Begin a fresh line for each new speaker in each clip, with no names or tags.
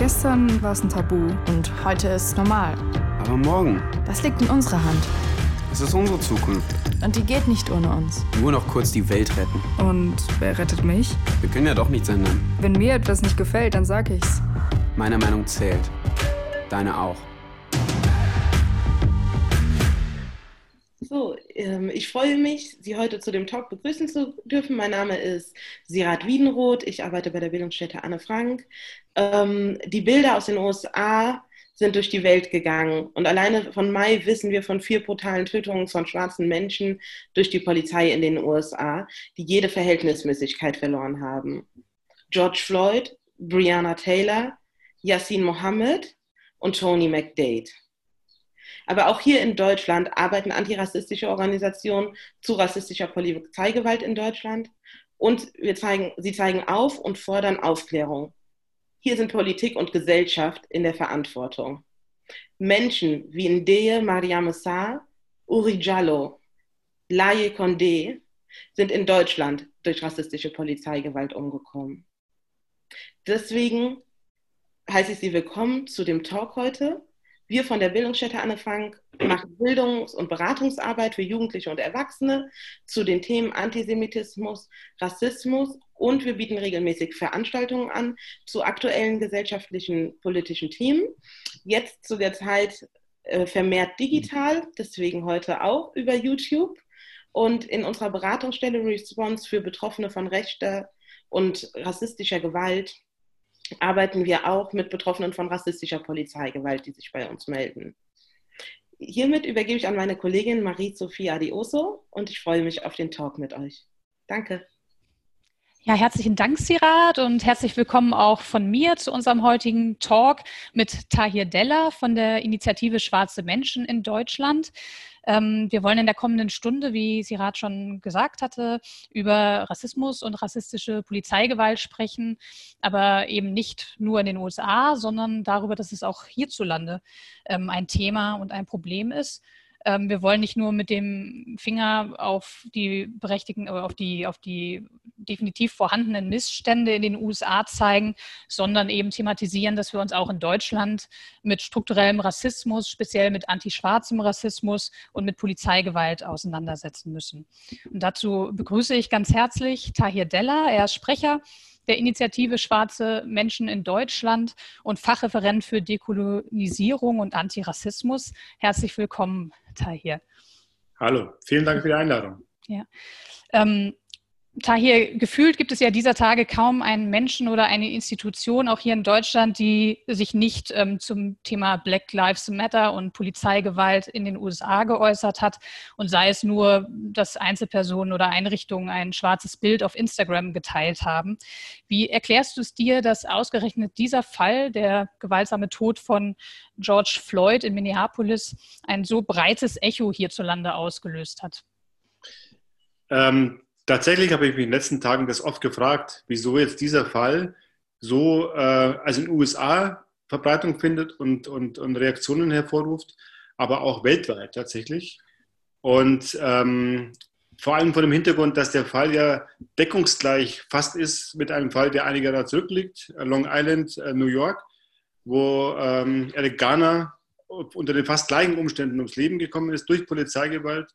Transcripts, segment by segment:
Gestern war es ein Tabu.
Und heute ist es normal.
Aber morgen?
Das liegt in unserer Hand.
Es ist unsere Zukunft.
Und die geht nicht ohne uns.
Nur noch kurz die Welt retten.
Und wer rettet mich?
Wir können ja doch nichts ändern.
Wenn mir etwas nicht gefällt, dann sag ich's.
Meine Meinung zählt. Deine auch.
Ich freue mich, Sie heute zu dem Talk begrüßen zu dürfen. Mein Name ist Sirat Wiedenroth. Ich arbeite bei der Bildungsstätte Anne Frank. Ähm, die Bilder aus den USA sind durch die Welt gegangen. Und alleine von Mai wissen wir von vier brutalen Tötungen von schwarzen Menschen durch die Polizei in den USA, die jede Verhältnismäßigkeit verloren haben. George Floyd, Breonna Taylor, Yassin Mohammed und Tony McDade. Aber auch hier in Deutschland arbeiten antirassistische Organisationen zu rassistischer Polizeigewalt in Deutschland. Und wir zeigen, sie zeigen auf und fordern Aufklärung. Hier sind Politik und Gesellschaft in der Verantwortung. Menschen wie Ndeye Mariam Uri Jallo, Laye Condé sind in Deutschland durch rassistische Polizeigewalt umgekommen. Deswegen heiße ich Sie willkommen zu dem Talk heute wir von der Bildungsstätte Anne Frank machen Bildungs- und Beratungsarbeit für Jugendliche und Erwachsene zu den Themen Antisemitismus, Rassismus und wir bieten regelmäßig Veranstaltungen an zu aktuellen gesellschaftlichen, politischen Themen. Jetzt zu der Zeit äh, vermehrt digital, deswegen heute auch über YouTube. Und in unserer Beratungsstelle Response für Betroffene von rechter und rassistischer Gewalt arbeiten wir auch mit Betroffenen von rassistischer Polizeigewalt, die sich bei uns melden. Hiermit übergebe ich an meine Kollegin Marie-Sophie Adioso und ich freue mich auf den Talk mit euch. Danke.
Ja, herzlichen Dank, Sirat, und herzlich willkommen auch von mir zu unserem heutigen Talk mit Tahir Della von der Initiative Schwarze Menschen in Deutschland. Ähm, wir wollen in der kommenden Stunde, wie Sirat schon gesagt hatte, über Rassismus und rassistische Polizeigewalt sprechen, aber eben nicht nur in den USA, sondern darüber, dass es auch hierzulande ähm, ein Thema und ein Problem ist. Ähm, wir wollen nicht nur mit dem Finger auf die berechtigten, auf die, auf die definitiv vorhandenen Missstände in den USA zeigen, sondern eben thematisieren, dass wir uns auch in Deutschland mit strukturellem Rassismus, speziell mit antischwarzem Rassismus und mit Polizeigewalt auseinandersetzen müssen. Und dazu begrüße ich ganz herzlich Tahir Della. Er ist Sprecher der Initiative Schwarze Menschen in Deutschland und Fachreferent für Dekolonisierung und Antirassismus. Herzlich willkommen, Tahir.
Hallo, vielen Dank für die Einladung.
Ja. Ähm, Tahir, gefühlt gibt es ja dieser Tage kaum einen Menschen oder eine Institution, auch hier in Deutschland, die sich nicht ähm, zum Thema Black Lives Matter und Polizeigewalt in den USA geäußert hat und sei es nur, dass Einzelpersonen oder Einrichtungen ein schwarzes Bild auf Instagram geteilt haben. Wie erklärst du es dir, dass ausgerechnet dieser Fall, der gewaltsame Tod von George Floyd in Minneapolis, ein so breites Echo hierzulande ausgelöst hat?
Ähm Tatsächlich habe ich mich in den letzten Tagen das oft gefragt, wieso jetzt dieser Fall so, äh, also in den USA Verbreitung findet und, und, und Reaktionen hervorruft, aber auch weltweit tatsächlich. Und ähm, vor allem vor dem Hintergrund, dass der Fall ja deckungsgleich fast ist mit einem Fall, der einige Jahre zurückliegt, äh, Long Island, äh, New York, wo ähm, Eric Garner unter den fast gleichen Umständen ums Leben gekommen ist durch Polizeigewalt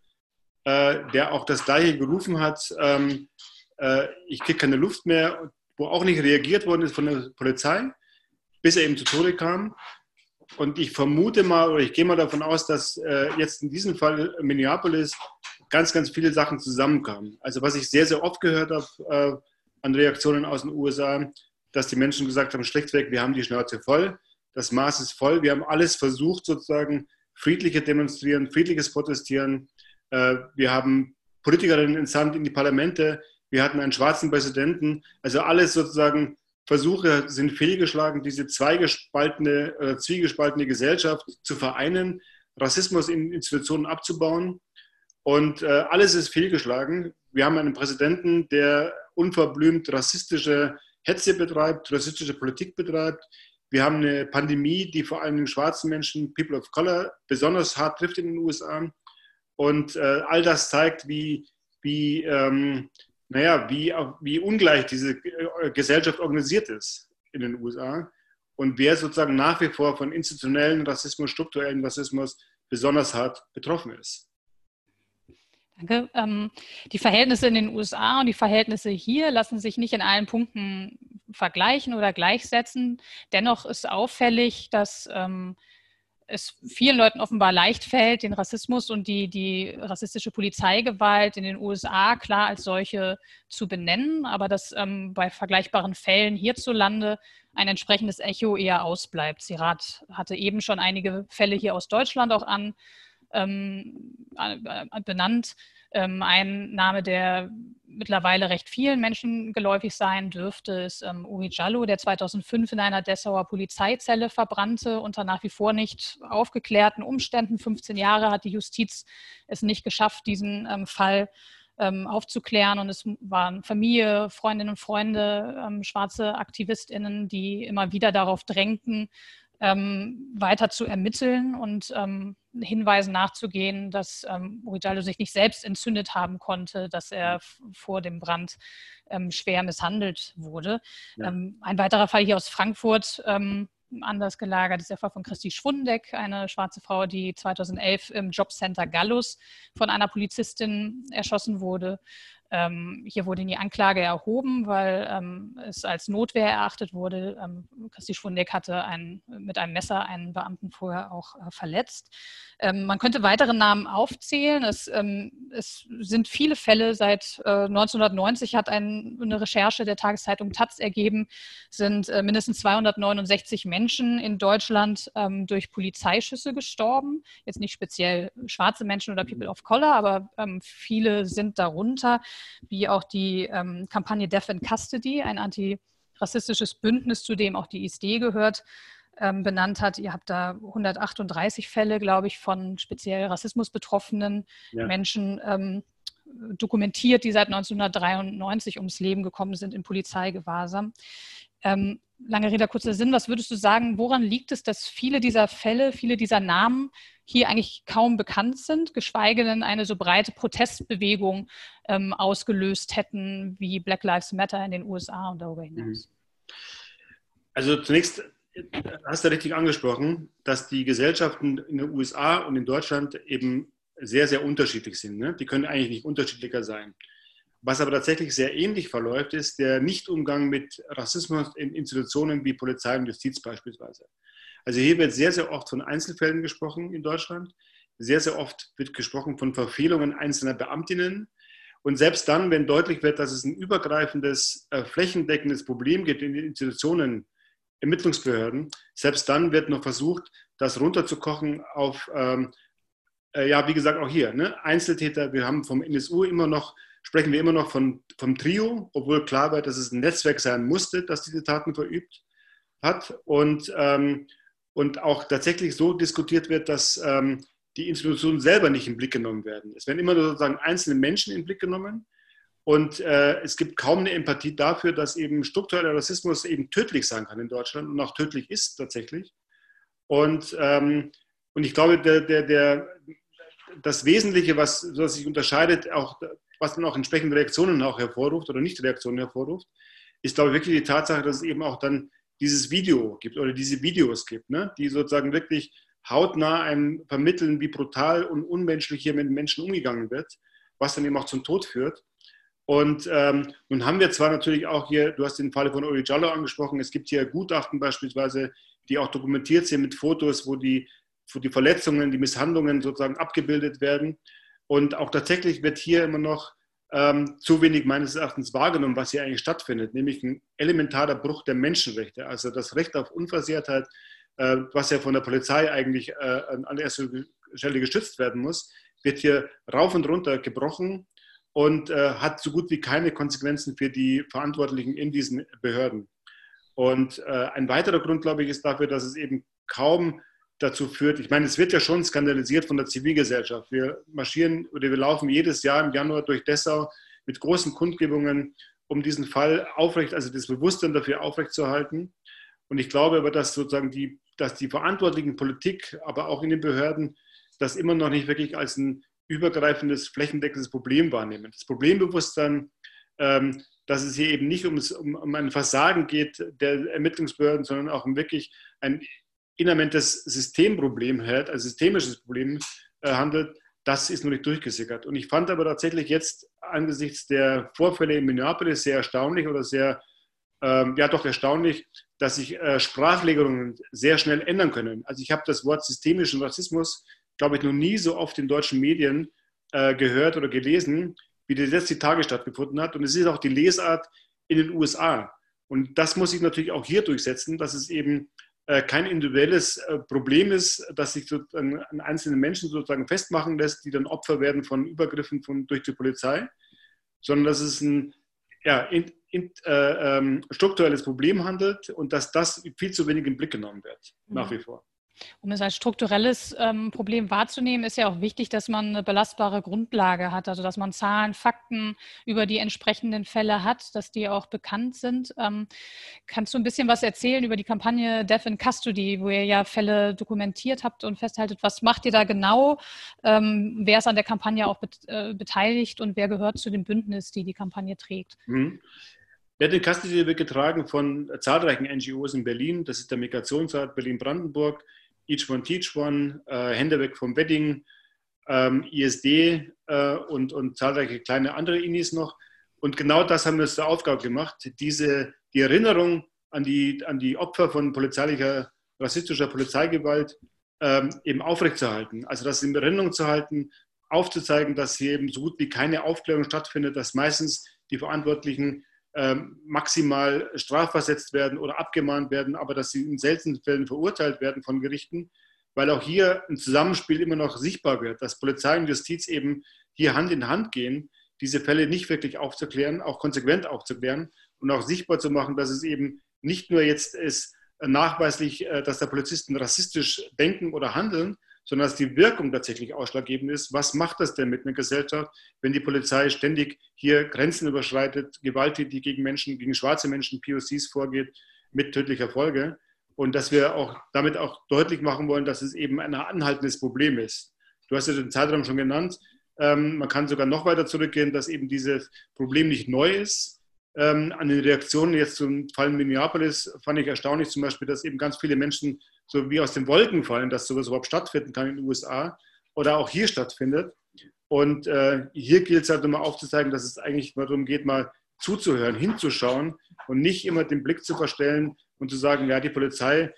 äh, der auch das Gleiche gerufen hat, ähm, äh, ich kriege keine Luft mehr, wo auch nicht reagiert worden ist von der Polizei, bis er eben zu Tode kam. Und ich vermute mal, oder ich gehe mal davon aus, dass äh, jetzt in diesem Fall in Minneapolis ganz, ganz viele Sachen zusammenkamen. Also was ich sehr, sehr oft gehört habe äh, an Reaktionen aus den USA, dass die Menschen gesagt haben, schlechtweg, wir haben die Schnauze voll, das Maß ist voll, wir haben alles versucht, sozusagen friedliche Demonstrieren, friedliches Protestieren, wir haben Politikerinnen entsandt in die Parlamente. Wir hatten einen schwarzen Präsidenten. Also alles sozusagen Versuche sind fehlgeschlagen, diese zweigespaltene, äh, zwiegespaltene Gesellschaft zu vereinen, Rassismus in Institutionen abzubauen. Und äh, alles ist fehlgeschlagen. Wir haben einen Präsidenten, der unverblümt rassistische Hetze betreibt, rassistische Politik betreibt. Wir haben eine Pandemie, die vor allem schwarzen Menschen, People of Color, besonders hart trifft in den USA. Und äh, all das zeigt, wie, wie, ähm, naja, wie, wie ungleich diese äh, Gesellschaft organisiert ist in den USA. und wer sozusagen nach wie vor von institutionellen Rassismus, strukturellen Rassismus besonders hart betroffen ist.
Danke. Ähm, die Verhältnisse in den USA und die Verhältnisse hier lassen sich nicht in allen Punkten vergleichen oder gleichsetzen. Dennoch ist auffällig, dass ähm, es vielen Leuten offenbar leicht fällt, den Rassismus und die, die rassistische Polizeigewalt in den USA klar als solche zu benennen, aber dass ähm, bei vergleichbaren Fällen hierzulande ein entsprechendes Echo eher ausbleibt. Sirat hatte eben schon einige Fälle hier aus Deutschland auch an ähm, benannt. Ähm, ein Name, der mittlerweile recht vielen Menschen geläufig sein dürfte, ist ähm, Uri Jallo, der 2005 in einer Dessauer Polizeizelle verbrannte, unter nach wie vor nicht aufgeklärten Umständen. 15 Jahre hat die Justiz es nicht geschafft, diesen ähm, Fall ähm, aufzuklären. Und es waren Familie, Freundinnen und Freunde, ähm, schwarze AktivistInnen, die immer wieder darauf drängten, ähm, weiter zu ermitteln und ähm, Hinweisen nachzugehen, dass ähm, Urigallo sich nicht selbst entzündet haben konnte, dass er vor dem Brand ähm, schwer misshandelt wurde. Ja. Ähm, ein weiterer Fall hier aus Frankfurt, ähm, anders gelagert, ist der Fall von Christi Schwundeck, eine schwarze Frau, die 2011 im Jobcenter Gallus von einer Polizistin erschossen wurde. Ähm, hier wurde die Anklage erhoben, weil ähm, es als Notwehr erachtet wurde. Ähm, Christi Schwundeck hatte ein, mit einem Messer einen Beamten vorher auch äh, verletzt. Ähm, man könnte weitere Namen aufzählen. Es, es sind viele Fälle. Seit äh, 1990 hat ein, eine Recherche der Tageszeitung Taz ergeben, sind äh, mindestens 269 Menschen in Deutschland durch Polizeischüsse gestorben. Jetzt nicht speziell schwarze Menschen oder People of Color, aber viele sind darunter wie auch die ähm, Kampagne Deaf in Custody, ein antirassistisches Bündnis, zu dem auch die ISD gehört, ähm, benannt hat. Ihr habt da 138 Fälle, glaube ich, von speziell Rassismus betroffenen ja. Menschen ähm, dokumentiert, die seit 1993 ums Leben gekommen sind in Polizeigewahrsam. Ähm, lange Rede, kurzer Sinn. Was würdest du sagen, woran liegt es, dass viele dieser Fälle, viele dieser Namen hier eigentlich kaum bekannt sind, geschweige denn eine so breite Protestbewegung ähm, ausgelöst hätten wie Black Lives Matter in den USA und darüber hinaus? Mhm.
Also zunächst hast du richtig angesprochen, dass die Gesellschaften in den USA und in Deutschland eben sehr, sehr unterschiedlich sind. Ne? Die können eigentlich nicht unterschiedlicher sein. Was aber tatsächlich sehr ähnlich verläuft, ist der Nichtumgang mit Rassismus in Institutionen wie Polizei und Justiz beispielsweise. Also hier wird sehr, sehr oft von Einzelfällen gesprochen in Deutschland. Sehr, sehr oft wird gesprochen von Verfehlungen einzelner Beamtinnen. Und selbst dann, wenn deutlich wird, dass es ein übergreifendes, äh, flächendeckendes Problem gibt in den Institutionen, Ermittlungsbehörden, selbst dann wird noch versucht, das runterzukochen auf, ähm, äh, ja, wie gesagt, auch hier, ne? Einzeltäter. Wir haben vom NSU immer noch sprechen wir immer noch von, vom Trio, obwohl klar war, dass es ein Netzwerk sein musste, das diese Taten verübt hat und, ähm, und auch tatsächlich so diskutiert wird, dass ähm, die Institutionen selber nicht in den Blick genommen werden. Es werden immer nur sozusagen einzelne Menschen in den Blick genommen und äh, es gibt kaum eine Empathie dafür, dass eben struktureller Rassismus eben tödlich sein kann in Deutschland und auch tödlich ist tatsächlich. Und, ähm, und ich glaube, der, der, der, das Wesentliche, was, was sich unterscheidet, auch was dann auch entsprechende Reaktionen auch hervorruft oder nicht Reaktionen hervorruft, ist, glaube ich, wirklich die Tatsache, dass es eben auch dann dieses Video gibt oder diese Videos gibt, ne, die sozusagen wirklich hautnah einem vermitteln, wie brutal und unmenschlich hier mit Menschen umgegangen wird, was dann eben auch zum Tod führt. Und ähm, nun haben wir zwar natürlich auch hier, du hast den Fall von Uri Jallo angesprochen, es gibt hier Gutachten beispielsweise, die auch dokumentiert sind mit Fotos, wo die, wo die Verletzungen, die Misshandlungen sozusagen abgebildet werden. Und auch tatsächlich wird hier immer noch ähm, zu wenig meines Erachtens wahrgenommen, was hier eigentlich stattfindet, nämlich ein elementarer Bruch der Menschenrechte, also das Recht auf Unversehrtheit, äh, was ja von der Polizei eigentlich äh, an erster Stelle geschützt werden muss, wird hier rauf und runter gebrochen und äh, hat so gut wie keine Konsequenzen für die Verantwortlichen in diesen Behörden. Und äh, ein weiterer Grund, glaube ich, ist dafür, dass es eben kaum dazu führt, ich meine, es wird ja schon skandalisiert von der Zivilgesellschaft. Wir marschieren oder wir laufen jedes Jahr im Januar durch Dessau mit großen Kundgebungen, um diesen Fall aufrecht, also das Bewusstsein dafür aufrechtzuerhalten. Und ich glaube aber, dass sozusagen die, dass die verantwortlichen Politik, aber auch in den Behörden, das immer noch nicht wirklich als ein übergreifendes, flächendeckendes Problem wahrnehmen. Das Problembewusstsein ähm, dass es hier eben nicht ums, um, um ein Versagen geht der Ermittlungsbehörden, sondern auch um wirklich ein immanentes Systemproblem hat, ein systemisches Problem äh, handelt, das ist noch nicht durchgesickert. Und ich fand aber tatsächlich jetzt angesichts der Vorfälle in Minneapolis sehr erstaunlich oder sehr, ähm, ja doch erstaunlich, dass sich äh, Sprachlegerungen sehr schnell ändern können. Also ich habe das Wort systemischen Rassismus, glaube ich, noch nie so oft in deutschen Medien äh, gehört oder gelesen, wie das jetzt die Tage stattgefunden hat. Und es ist auch die Lesart in den USA. Und das muss sich natürlich auch hier durchsetzen, dass es eben kein individuelles äh, Problem ist, das sich sozusagen an einzelnen Menschen sozusagen festmachen lässt, die dann Opfer werden von Übergriffen von, durch die Polizei, sondern dass es ein ja, in, in, äh, ähm, strukturelles Problem handelt und dass das viel zu wenig in den Blick genommen wird, nach wie vor.
Um es als strukturelles ähm, Problem wahrzunehmen, ist ja auch wichtig, dass man eine belastbare Grundlage hat, also dass man Zahlen, Fakten über die entsprechenden Fälle hat, dass die auch bekannt sind. Ähm, kannst du ein bisschen was erzählen über die Kampagne Death in Custody, wo ihr ja Fälle dokumentiert habt und festhaltet? Was macht ihr da genau? Ähm, wer ist an der Kampagne auch bet äh, beteiligt und wer gehört zu dem Bündnis, die die Kampagne trägt?
Mhm. Death in Custody wird getragen von zahlreichen NGOs in Berlin. Das ist der Migrationsrat Berlin-Brandenburg, Each One Teach One, äh, Hände weg vom Wedding, ähm, ISD äh, und, und zahlreiche kleine andere Inis noch. Und genau das haben wir zur Aufgabe gemacht, diese, die Erinnerung an die, an die Opfer von polizeilicher, rassistischer Polizeigewalt ähm, eben aufrechtzuerhalten. Also das in Erinnerung zu halten, aufzuzeigen, dass hier eben so gut wie keine Aufklärung stattfindet, dass meistens die Verantwortlichen maximal strafversetzt werden oder abgemahnt werden, aber dass sie in seltenen Fällen verurteilt werden von Gerichten, weil auch hier ein Zusammenspiel immer noch sichtbar wird, dass Polizei und Justiz eben hier Hand in Hand gehen, diese Fälle nicht wirklich aufzuklären, auch konsequent aufzuklären und auch sichtbar zu machen, dass es eben nicht nur jetzt ist nachweislich, äh, dass der Polizisten rassistisch denken oder handeln, sondern dass die Wirkung tatsächlich ausschlaggebend ist. Was macht das denn mit einer Gesellschaft, wenn die Polizei ständig hier Grenzen überschreitet, gewalttätig gegen Menschen, gegen schwarze Menschen, POCs vorgeht, mit tödlicher Folge? Und dass wir auch damit auch deutlich machen wollen, dass es eben ein anhaltendes Problem ist. Du hast ja den Zeitraum schon genannt. Ähm, man kann sogar noch weiter zurückgehen, dass eben dieses Problem nicht neu ist. Ähm, an den Reaktionen jetzt zum Fall in Minneapolis fand ich erstaunlich zum Beispiel, dass eben ganz viele Menschen so wie aus den Wolken fallen, dass sowas überhaupt stattfinden kann in den USA oder auch hier stattfindet. Und äh, hier gilt es halt immer aufzuzeigen, dass es eigentlich darum geht, mal zuzuhören, hinzuschauen und nicht immer den Blick zu verstellen und zu sagen, ja, die Polizei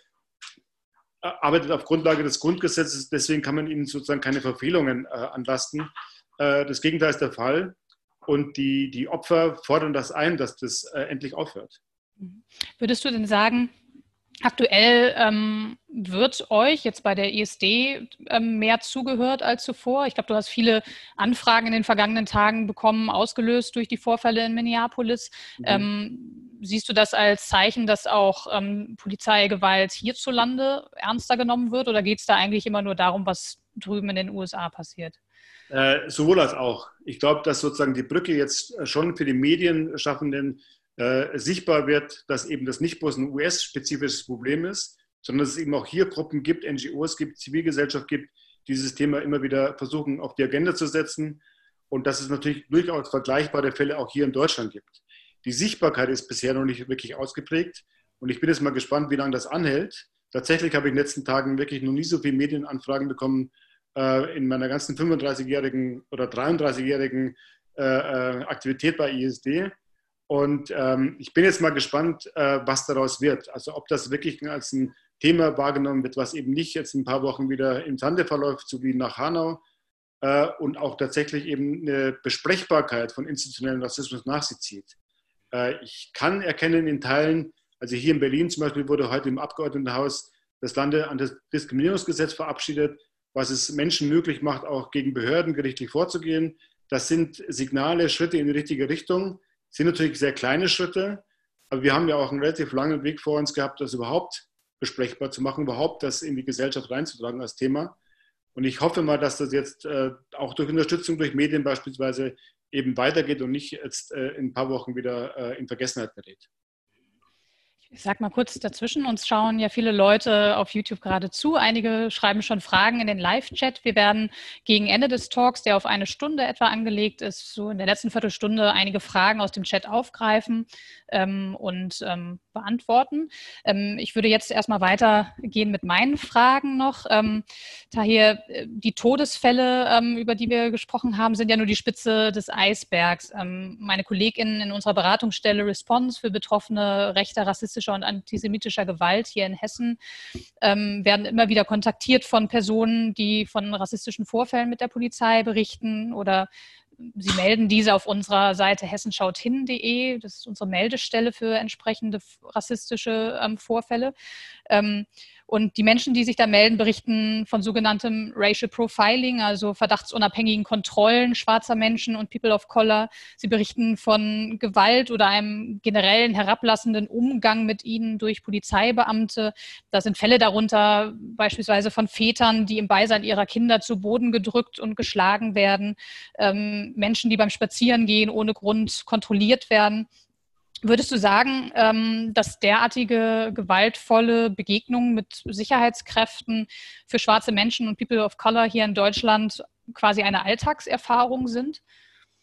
äh, arbeitet auf Grundlage des Grundgesetzes, deswegen kann man ihnen sozusagen keine Verfehlungen äh, anlasten. Äh, das Gegenteil ist der Fall. Und die, die Opfer fordern das ein, dass das äh, endlich aufhört.
Würdest du denn sagen, Aktuell ähm, wird euch jetzt bei der ISD ähm, mehr zugehört als zuvor. Ich glaube, du hast viele Anfragen in den vergangenen Tagen bekommen, ausgelöst durch die Vorfälle in Minneapolis. Mhm. Ähm, siehst du das als Zeichen, dass auch ähm, Polizeigewalt hierzulande ernster genommen wird oder geht es da eigentlich immer nur darum, was drüben in den USA passiert?
Äh, sowohl als auch. Ich glaube, dass sozusagen die Brücke jetzt schon für die Medienschaffenden äh, sichtbar wird, dass eben das nicht bloß ein US-spezifisches Problem ist, sondern dass es eben auch hier Gruppen gibt, NGOs gibt, Zivilgesellschaft gibt, dieses Thema immer wieder versuchen auf die Agenda zu setzen und dass es natürlich durchaus vergleichbare Fälle auch hier in Deutschland gibt. Die Sichtbarkeit ist bisher noch nicht wirklich ausgeprägt und ich bin jetzt mal gespannt, wie lange das anhält. Tatsächlich habe ich in den letzten Tagen wirklich noch nie so viele Medienanfragen bekommen äh, in meiner ganzen 35-jährigen oder 33-jährigen äh, äh, Aktivität bei ISD. Und ähm, ich bin jetzt mal gespannt, äh, was daraus wird. Also ob das wirklich als ein Thema wahrgenommen wird, was eben nicht jetzt ein paar Wochen wieder im Sande verläuft, so wie nach Hanau, äh, und auch tatsächlich eben eine Besprechbarkeit von institutionellen Rassismus nach sich zieht. Äh, ich kann erkennen in Teilen, also hier in Berlin zum Beispiel wurde heute im Abgeordnetenhaus das Landesdiskriminierungsgesetz verabschiedet, was es Menschen möglich macht, auch gegen Behörden gerichtlich vorzugehen. Das sind Signale, Schritte in die richtige Richtung sind natürlich sehr kleine Schritte, aber wir haben ja auch einen relativ langen Weg vor uns gehabt, das überhaupt besprechbar zu machen, überhaupt das in die Gesellschaft reinzutragen als Thema. Und ich hoffe mal, dass das jetzt äh, auch durch Unterstützung durch Medien beispielsweise eben weitergeht und nicht jetzt äh, in ein paar Wochen wieder äh, in Vergessenheit gerät.
Ich sag mal kurz dazwischen. Uns schauen ja viele Leute auf YouTube gerade zu. Einige schreiben schon Fragen in den Live-Chat. Wir werden gegen Ende des Talks, der auf eine Stunde etwa angelegt ist, so in der letzten Viertelstunde einige Fragen aus dem Chat aufgreifen ähm, und ähm, beantworten. Ähm, ich würde jetzt erstmal weitergehen mit meinen Fragen noch. Ähm, daher, äh, die Todesfälle, ähm, über die wir gesprochen haben, sind ja nur die Spitze des Eisbergs. Ähm, meine KollegInnen in unserer Beratungsstelle Response für Betroffene rechter, rassistischer und antisemitischer Gewalt hier in Hessen ähm, werden immer wieder kontaktiert von Personen, die von rassistischen Vorfällen mit der Polizei berichten oder Sie melden diese auf unserer Seite hessenschauthin.de. Das ist unsere Meldestelle für entsprechende rassistische ähm, Vorfälle. Ähm, und die Menschen, die sich da melden, berichten von sogenanntem Racial Profiling, also verdachtsunabhängigen Kontrollen schwarzer Menschen und People of Color. Sie berichten von Gewalt oder einem generellen herablassenden Umgang mit ihnen durch Polizeibeamte. Da sind Fälle darunter, beispielsweise von Vätern, die im Beisein ihrer Kinder zu Boden gedrückt und geschlagen werden. Ähm, Menschen, die beim Spazierengehen ohne Grund kontrolliert werden. Würdest du sagen, ähm, dass derartige gewaltvolle Begegnungen mit Sicherheitskräften für schwarze Menschen und People of Color hier in Deutschland quasi eine Alltagserfahrung sind?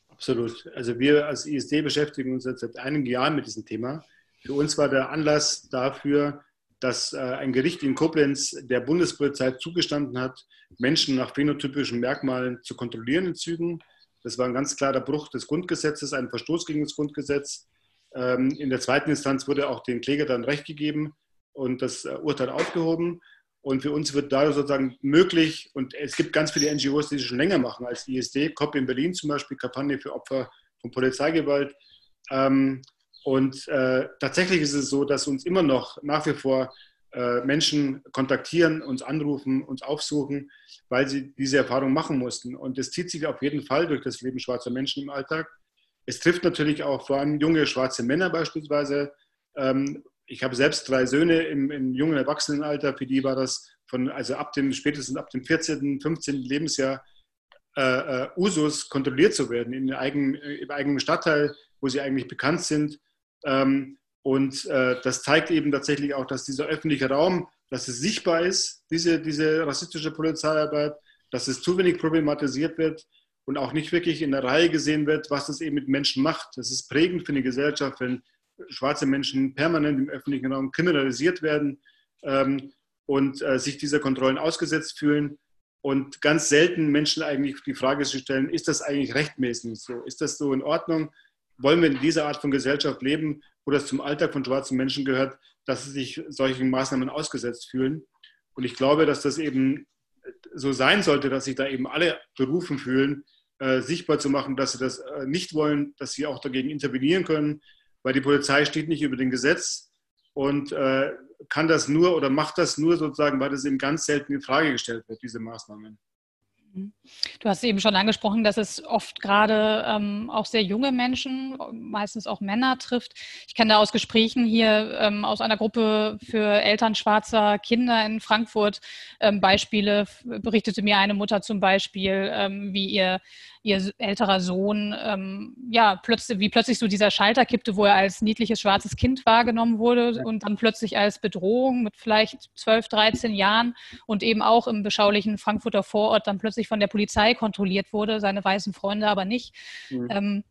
Absolut. Also wir als ISD beschäftigen uns jetzt seit einigen Jahren mit diesem Thema. Für uns war der Anlass dafür, dass äh, ein Gericht in Koblenz der Bundespolizei zugestanden hat, Menschen nach phänotypischen Merkmalen zu kontrollieren in Zügen. Das war ein ganz klarer Bruch des Grundgesetzes, ein Verstoß gegen das Grundgesetz. Ähm, in der zweiten Instanz wurde auch den Kläger dann Recht gegeben und das äh, Urteil aufgehoben. Und für uns wird da sozusagen möglich, und es gibt ganz viele NGOs, die das schon länger machen als ISD, COP in Berlin zum Beispiel, Kampagne für Opfer von Polizeigewalt. Ähm, und äh, tatsächlich ist es so, dass uns immer noch nach wie vor äh, Menschen kontaktieren, uns anrufen, uns aufsuchen, weil sie diese Erfahrung machen mussten. Und das zieht sich auf jeden Fall durch das Leben schwarzer Menschen im Alltag. Es trifft natürlich auch vor allem junge schwarze Männer beispielsweise. Ähm, ich habe selbst drei Söhne im, im, jungen Erwachsenenalter. Für die war das von, also ab dem, spätestens ab dem 14., 15. Lebensjahr äh, äh, Usus, kontrolliert zu werden in eigenen, im eigenen Stadtteil, wo sie eigentlich bekannt sind. Ähm, und äh, das zeigt eben tatsächlich auch, dass dieser öffentliche Raum, dass es sichtbar ist, diese, diese rassistische Polizeiarbeit, dass es zu wenig problematisiert wird und auch nicht wirklich in der Reihe gesehen wird, was das eben mit Menschen macht. Das ist prägend für eine Gesellschaft, wenn schwarze Menschen permanent im öffentlichen Raum kriminalisiert werden ähm, und äh, sich dieser Kontrollen ausgesetzt fühlen und ganz selten Menschen eigentlich die Frage zu stellen, ist das eigentlich rechtmäßig so? Ist das so in Ordnung? Wollen wir in dieser Art von Gesellschaft leben, wo das zum Alltag von schwarzen Menschen gehört, dass sie sich solchen Maßnahmen ausgesetzt fühlen? Und ich glaube, dass das eben so sein sollte, dass sich da eben alle berufen fühlen, äh, sichtbar zu machen, dass sie das äh, nicht wollen, dass sie auch dagegen intervenieren können, weil die Polizei steht nicht über dem Gesetz und äh, kann das nur oder macht das nur sozusagen, weil das eben ganz selten in Frage gestellt wird, diese Maßnahmen.
Mhm. Du hast eben schon angesprochen, dass es oft gerade ähm, auch sehr junge Menschen, meistens auch Männer trifft. Ich kenne da aus Gesprächen hier ähm, aus einer Gruppe für Eltern schwarzer Kinder in Frankfurt ähm, Beispiele. Berichtete mir eine Mutter zum Beispiel, ähm, wie ihr ihr älterer Sohn, ähm, ja, plötzlich, wie plötzlich so dieser Schalter kippte, wo er als niedliches schwarzes Kind wahrgenommen wurde und dann plötzlich als Bedrohung mit vielleicht 12, 13 Jahren und eben auch im beschaulichen Frankfurter Vorort dann plötzlich von der Polizei kontrolliert wurde, seine weißen Freunde aber nicht. Mhm. Ähm,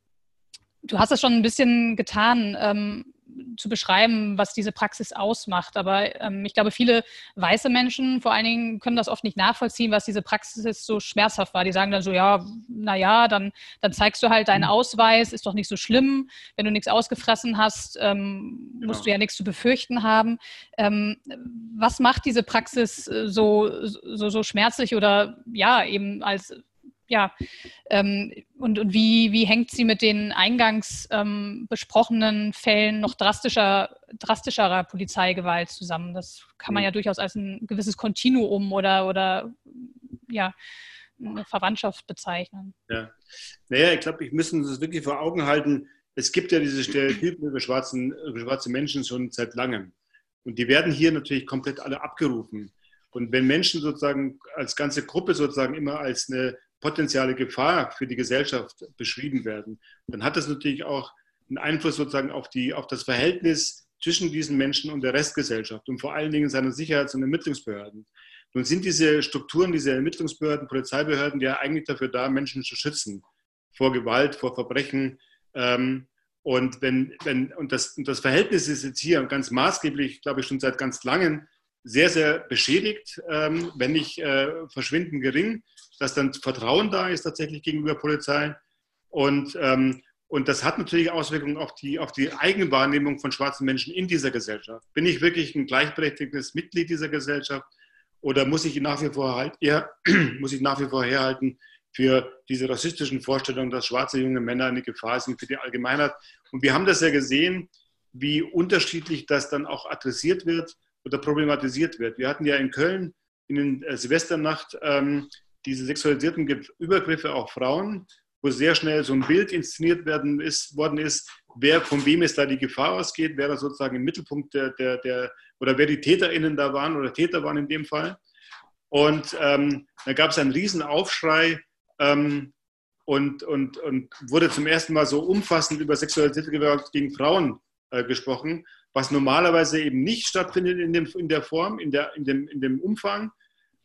du hast es schon ein bisschen getan. Ähm, zu beschreiben, was diese Praxis ausmacht. Aber ähm, ich glaube, viele weiße Menschen vor allen Dingen können das oft nicht nachvollziehen, was diese Praxis so schmerzhaft war. Die sagen dann so, ja, naja, dann, dann zeigst du halt deinen mhm. Ausweis, ist doch nicht so schlimm. Wenn du nichts ausgefressen hast, ähm, genau. musst du ja nichts zu befürchten haben. Ähm, was macht diese Praxis äh, so, so, so schmerzlich oder ja, eben als ja, ähm, und, und wie, wie hängt sie mit den eingangs ähm, besprochenen Fällen noch drastischer, drastischerer Polizeigewalt zusammen? Das kann man mhm. ja durchaus als ein gewisses Kontinuum oder, oder ja, eine Verwandtschaft bezeichnen.
Ja, naja, ich glaube, wir müssen uns das wirklich vor Augen halten. Es gibt ja diese Stereotypen über, schwarzen, über schwarze Menschen schon seit langem. Und die werden hier natürlich komplett alle abgerufen. Und wenn Menschen sozusagen als ganze Gruppe sozusagen immer als eine potenzielle Gefahr für die Gesellschaft beschrieben werden, dann hat das natürlich auch einen Einfluss sozusagen auf, die, auf das Verhältnis zwischen diesen Menschen und der Restgesellschaft und vor allen Dingen seiner Sicherheits- und Ermittlungsbehörden. Nun sind diese Strukturen, diese Ermittlungsbehörden, Polizeibehörden ja eigentlich dafür da, Menschen zu schützen vor Gewalt, vor Verbrechen. Ähm, und, wenn, wenn, und, das, und das Verhältnis ist jetzt hier ganz maßgeblich, glaube ich, schon seit ganz langem sehr, sehr beschädigt, ähm, wenn nicht äh, verschwindend gering, dass dann Vertrauen da ist tatsächlich gegenüber Polizei. Und, ähm, und das hat natürlich Auswirkungen auf die, auf die Eigenwahrnehmung von schwarzen Menschen in dieser Gesellschaft. Bin ich wirklich ein gleichberechtigtes Mitglied dieser Gesellschaft oder muss ich nach wie vor, halt, eher, muss ich nach wie vor herhalten, für diese rassistischen Vorstellungen, dass schwarze junge Männer eine Gefahr sind für die Allgemeinheit. Und wir haben das ja gesehen, wie unterschiedlich das dann auch adressiert wird oder problematisiert wird. Wir hatten ja in Köln in der äh, Silvesternacht ähm, diese sexualisierten Übergriffe auf Frauen, wo sehr schnell so ein Bild inszeniert werden ist, worden ist, wer von wem es da die Gefahr ausgeht, wer da sozusagen im Mittelpunkt der, der, der oder wer die TäterInnen da waren oder Täter waren in dem Fall. Und ähm, da gab es einen riesen Aufschrei, ähm, und, und, und wurde zum ersten Mal so umfassend über sexualisierte Gewalt gegen Frauen äh, gesprochen, was normalerweise eben nicht stattfindet in, dem, in der Form, in, der, in, dem, in dem Umfang,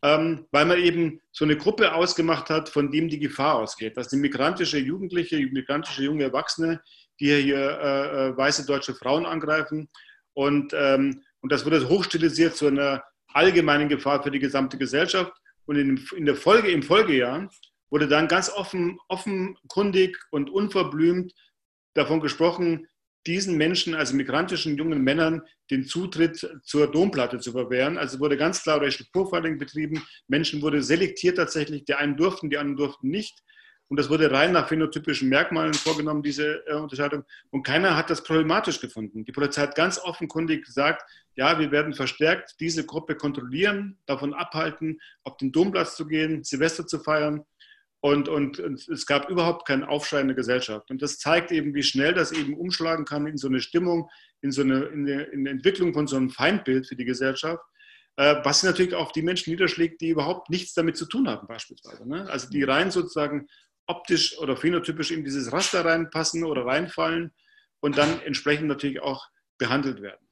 ähm, weil man eben so eine Gruppe ausgemacht hat, von dem die Gefahr ausgeht. Das sind migrantische Jugendliche, migrantische junge Erwachsene, die hier äh, äh, weiße deutsche Frauen angreifen. Und, ähm, und das wurde hochstilisiert zu einer allgemeinen Gefahr für die gesamte Gesellschaft. Und in, in der Folge, im Folgejahr wurde dann ganz offen, offenkundig und unverblümt davon gesprochen, diesen Menschen, also migrantischen jungen Männern, den Zutritt zur Domplatte zu verwehren. Also wurde ganz klar Racial Profiling betrieben. Menschen wurde selektiert tatsächlich. Die einen durften, die anderen durften nicht. Und das wurde rein nach phänotypischen Merkmalen vorgenommen, diese äh, Unterscheidung. Und keiner hat das problematisch gefunden. Die Polizei hat ganz offenkundig gesagt, ja, wir werden verstärkt diese Gruppe kontrollieren, davon abhalten, auf den Domplatz zu gehen, Silvester zu feiern und, und, und, es gab überhaupt keinen Aufschrei in der Gesellschaft. Und das zeigt eben, wie schnell das eben umschlagen kann in so eine Stimmung, in so eine, in eine, in eine Entwicklung von so einem Feindbild für die Gesellschaft, äh, was natürlich auf die Menschen niederschlägt, die überhaupt nichts damit zu tun haben, beispielsweise. Ne? Also die rein sozusagen optisch oder phänotypisch in dieses Raster reinpassen oder reinfallen und dann entsprechend natürlich auch behandelt werden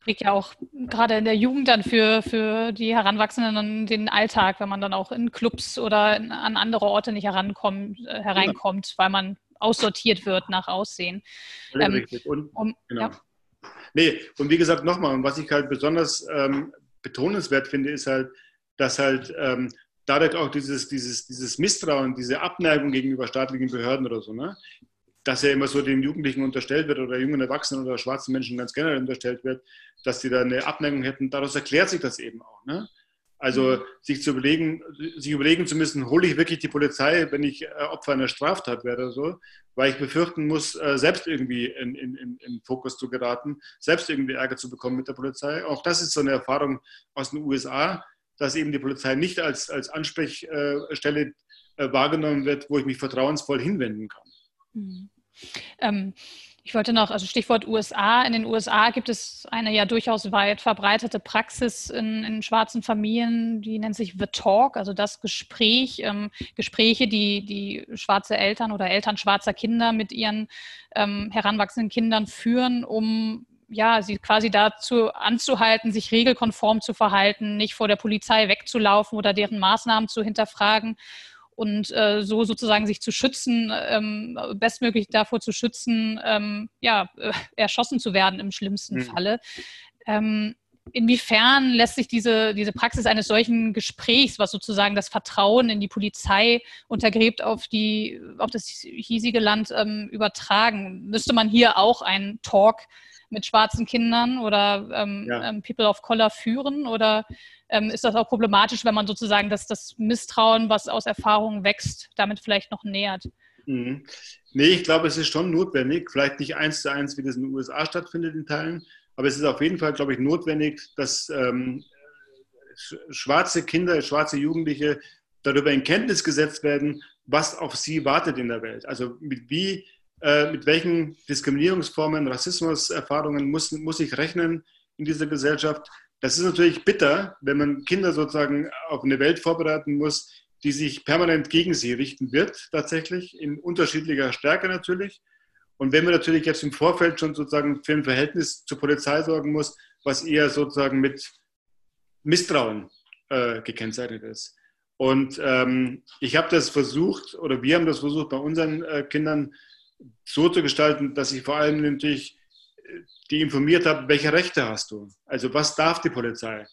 prägt ja auch gerade in der Jugend dann für, für die Heranwachsenden dann den Alltag, wenn man dann auch in Clubs oder an andere Orte nicht herankommt, äh, hereinkommt, weil man aussortiert wird nach Aussehen.
Ähm. Und, um, genau. ja. Nee, und wie gesagt, nochmal, und was ich halt besonders ähm, betonenswert finde, ist halt, dass halt ähm, dadurch auch dieses, dieses, dieses Misstrauen, diese Abneigung gegenüber staatlichen Behörden oder so, ne, dass ja immer so den Jugendlichen unterstellt wird oder jungen Erwachsenen oder schwarzen Menschen ganz generell unterstellt wird, dass sie da eine Abneigung hätten. Daraus erklärt sich das eben auch. Ne? Also mhm. sich zu überlegen, sich überlegen zu müssen, hole ich wirklich die Polizei, wenn ich äh, Opfer einer Straftat werde oder so, weil ich befürchten muss, äh, selbst irgendwie in, in, in, in Fokus zu geraten, selbst irgendwie Ärger zu bekommen mit der Polizei. Auch das ist so eine Erfahrung aus den USA, dass eben die Polizei nicht als, als Ansprechstelle äh, wahrgenommen wird, wo ich mich vertrauensvoll hinwenden kann.
Mhm. Ähm, ich wollte noch, also Stichwort USA. In den USA gibt es eine ja durchaus weit verbreitete Praxis in, in schwarzen Familien, die nennt sich The Talk, also das Gespräch, ähm, Gespräche, die, die schwarze Eltern oder Eltern schwarzer Kinder mit ihren ähm, heranwachsenden Kindern führen, um ja, sie quasi dazu anzuhalten, sich regelkonform zu verhalten, nicht vor der Polizei wegzulaufen oder deren Maßnahmen zu hinterfragen und äh, so sozusagen sich zu schützen, ähm, bestmöglich davor zu schützen, ähm, ja, äh, erschossen zu werden im schlimmsten mhm. Falle. Ähm, inwiefern lässt sich diese, diese Praxis eines solchen Gesprächs, was sozusagen das Vertrauen in die Polizei untergräbt, auf, die, auf das hiesige Land ähm, übertragen? Müsste man hier auch einen Talk mit schwarzen Kindern oder ähm, ja. ähm, People of Color führen? Oder ähm, ist das auch problematisch, wenn man sozusagen das, das Misstrauen, was aus Erfahrungen wächst, damit vielleicht noch nähert?
Mhm. Nee, ich glaube, es ist schon notwendig, vielleicht nicht eins zu eins, wie das in den USA stattfindet in Teilen, aber es ist auf jeden Fall, glaube ich, notwendig, dass ähm, schwarze Kinder, schwarze Jugendliche darüber in Kenntnis gesetzt werden, was auf sie wartet in der Welt. Also mit wie äh, mit welchen Diskriminierungsformen, Rassismuserfahrungen muss, muss ich rechnen in dieser Gesellschaft. Das ist natürlich bitter, wenn man Kinder sozusagen auf eine Welt vorbereiten muss, die sich permanent gegen sie richten wird, tatsächlich, in unterschiedlicher Stärke natürlich. Und wenn man natürlich jetzt im Vorfeld schon sozusagen für ein Verhältnis zur Polizei sorgen muss, was eher sozusagen mit Misstrauen äh, gekennzeichnet ist. Und ähm, ich habe das versucht, oder wir haben das versucht, bei unseren äh, Kindern so zu gestalten, dass ich vor allem natürlich äh, die informiert habe, welche Rechte hast du? Also was darf die Polizei?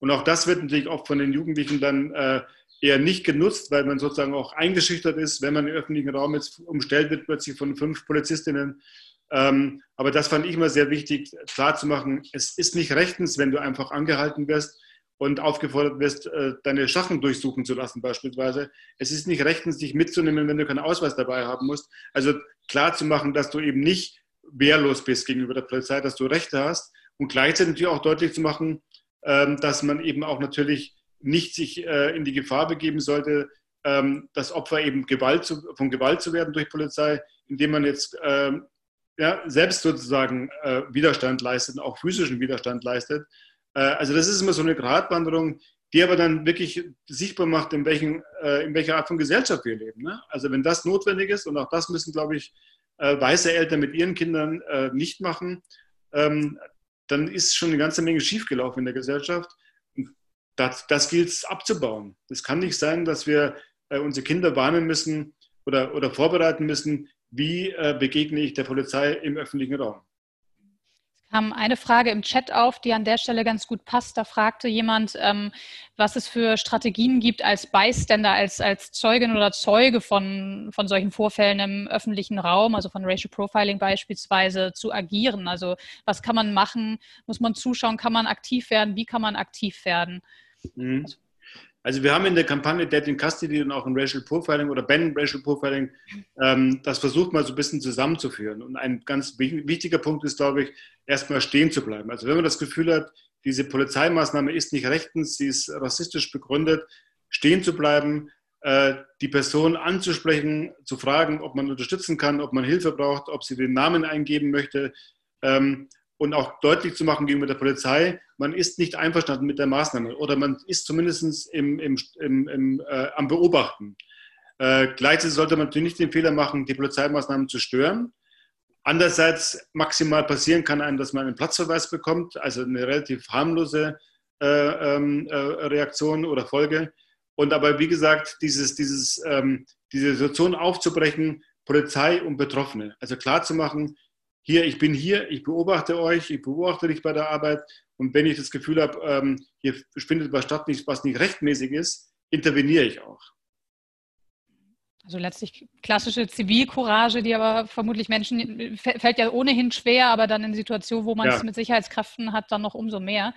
Und auch das wird natürlich oft von den Jugendlichen dann äh, eher nicht genutzt, weil man sozusagen auch eingeschüchtert ist, wenn man im öffentlichen Raum jetzt umstellt wird, plötzlich von fünf Polizistinnen. Ähm, aber das fand ich immer sehr wichtig, klarzumachen, es ist nicht rechtens, wenn du einfach angehalten wirst, und aufgefordert wirst, äh, deine Sachen durchsuchen zu lassen beispielsweise. Es ist nicht rechtens, dich mitzunehmen, wenn du keinen Ausweis dabei haben musst. Also klar zu machen, dass du eben nicht wehrlos bist gegenüber der Polizei, dass du Rechte hast und gleichzeitig natürlich auch deutlich zu machen, ähm, dass man eben auch natürlich nicht sich äh, in die Gefahr begeben sollte, ähm, das Opfer eben Gewalt zu, von Gewalt zu werden durch Polizei, indem man jetzt ähm, ja, selbst sozusagen äh, Widerstand leistet, auch physischen Widerstand leistet. Äh, also das ist immer so eine Gratwanderung, die aber dann wirklich sichtbar macht, in, welchen, äh, in welcher Art von Gesellschaft wir leben. Ne? Also wenn das notwendig ist, und auch das müssen, glaube ich, äh, weiße Eltern mit ihren Kindern nicht machen, ähm, dann ist schon eine ganze Menge schiefgelaufen in der Gesellschaft. Das, das gilt es abzubauen. Es kann nicht sein, dass wir unsere Kinder warnen müssen oder, oder vorbereiten müssen, wie begegne ich der Polizei im öffentlichen Raum
kam eine Frage im Chat auf, die an der Stelle ganz gut passt. Da fragte jemand, ähm, was es für Strategien gibt, als Bystander, als, als Zeugin oder Zeuge von, von solchen Vorfällen im öffentlichen Raum, also von Racial Profiling beispielsweise, zu agieren. Also was kann man machen? Muss man zuschauen? Kann man aktiv werden? Wie kann man aktiv werden?
Mhm. Also wir haben in der Kampagne Dead in Custody und auch in Racial Profiling oder Ben Racial Profiling ähm, das versucht mal so ein bisschen zusammenzuführen. Und ein ganz wichtiger Punkt ist, glaube ich, erstmal stehen zu bleiben. Also wenn man das Gefühl hat, diese Polizeimaßnahme ist nicht rechtens, sie ist rassistisch begründet, stehen zu bleiben, äh, die Person anzusprechen, zu fragen, ob man unterstützen kann, ob man Hilfe braucht, ob sie den Namen eingeben möchte. Ähm, und auch deutlich zu machen gegenüber der Polizei, man ist nicht einverstanden mit der Maßnahme oder man ist zumindest im, im, im, äh, am Beobachten. Äh, gleichzeitig sollte man natürlich nicht den Fehler machen, die Polizeimaßnahmen zu stören. Andererseits maximal passieren kann einem, dass man einen Platzverweis bekommt, also eine relativ harmlose äh, ähm, äh, Reaktion oder Folge. Und aber wie gesagt, dieses, dieses, ähm, diese Situation aufzubrechen, Polizei und Betroffene, also klar zu machen, hier, ich bin hier, ich beobachte euch, ich beobachte dich bei der Arbeit und wenn ich das Gefühl habe, ähm, hier findet was statt, was nicht rechtmäßig ist, interveniere ich auch.
Also letztlich klassische Zivilcourage, die aber vermutlich Menschen fällt ja ohnehin schwer, aber dann in Situationen, wo man ja. es mit Sicherheitskräften hat, dann noch umso mehr.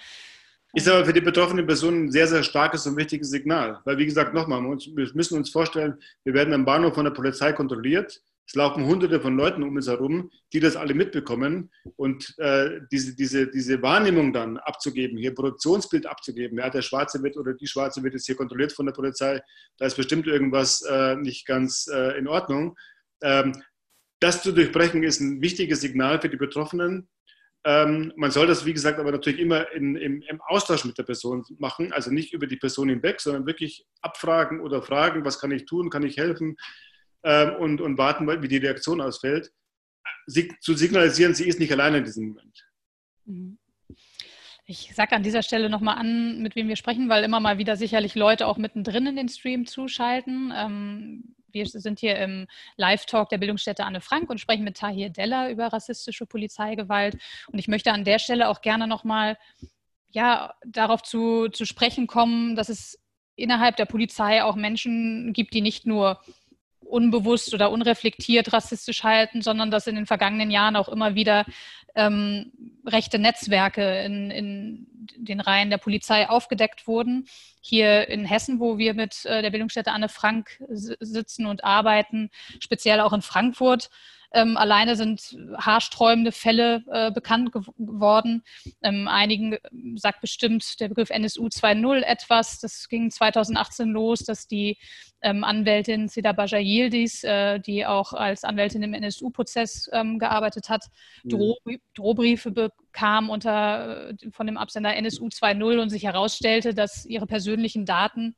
Ist aber für die betroffene Person ein sehr, sehr starkes und wichtiges Signal. Weil, wie gesagt, nochmal, wir müssen uns vorstellen, wir werden am Bahnhof von der Polizei kontrolliert. Es laufen hunderte von Leuten um uns herum, die das alle mitbekommen. Und äh, diese, diese, diese Wahrnehmung dann abzugeben, hier Produktionsbild abzugeben, ja, der Schwarze wird oder die Schwarze wird jetzt hier kontrolliert von der Polizei, da ist bestimmt irgendwas äh, nicht ganz äh, in Ordnung. Ähm, das zu durchbrechen ist ein wichtiges Signal für die Betroffenen. Ähm, man soll das, wie gesagt, aber natürlich immer in, im, im, Austausch mit der Person machen, also nicht über die Person hinweg, sondern wirklich abfragen oder fragen, was kann ich tun, kann ich helfen, ähm, und, und warten, wie die Reaktion ausfällt, sie, zu signalisieren, sie ist nicht alleine in diesem Moment.
Mhm. Ich sage an dieser Stelle nochmal an, mit wem wir sprechen, weil immer mal wieder sicherlich Leute auch mittendrin in den Stream zuschalten. Ähm, wir sind hier im Live-Talk der Bildungsstätte Anne Frank und sprechen mit Tahir Della über rassistische Polizeigewalt. Und ich möchte an der Stelle auch gerne nochmal ja, darauf zu, zu sprechen kommen, dass es innerhalb der Polizei auch Menschen gibt, die nicht nur unbewusst oder unreflektiert rassistisch halten, sondern dass in den vergangenen Jahren auch immer wieder ähm, rechte Netzwerke in, in, den Reihen der Polizei aufgedeckt wurden. Hier in Hessen, wo wir mit äh, der Bildungsstätte Anne Frank sitzen und arbeiten, speziell auch in Frankfurt, ähm, alleine sind haarsträubende Fälle äh, bekannt geworden. Ähm, einigen sagt bestimmt der Begriff NSU 2.0 etwas. Das ging 2018 los, dass die ähm, Anwältin Seda Baja Yildiz, äh, die auch als Anwältin im NSU-Prozess ähm, gearbeitet hat, mhm. Droh Drohbriefe bekam unter, äh, von dem Absender NSU 2.0 und sich herausstellte, dass ihre persönlichen Daten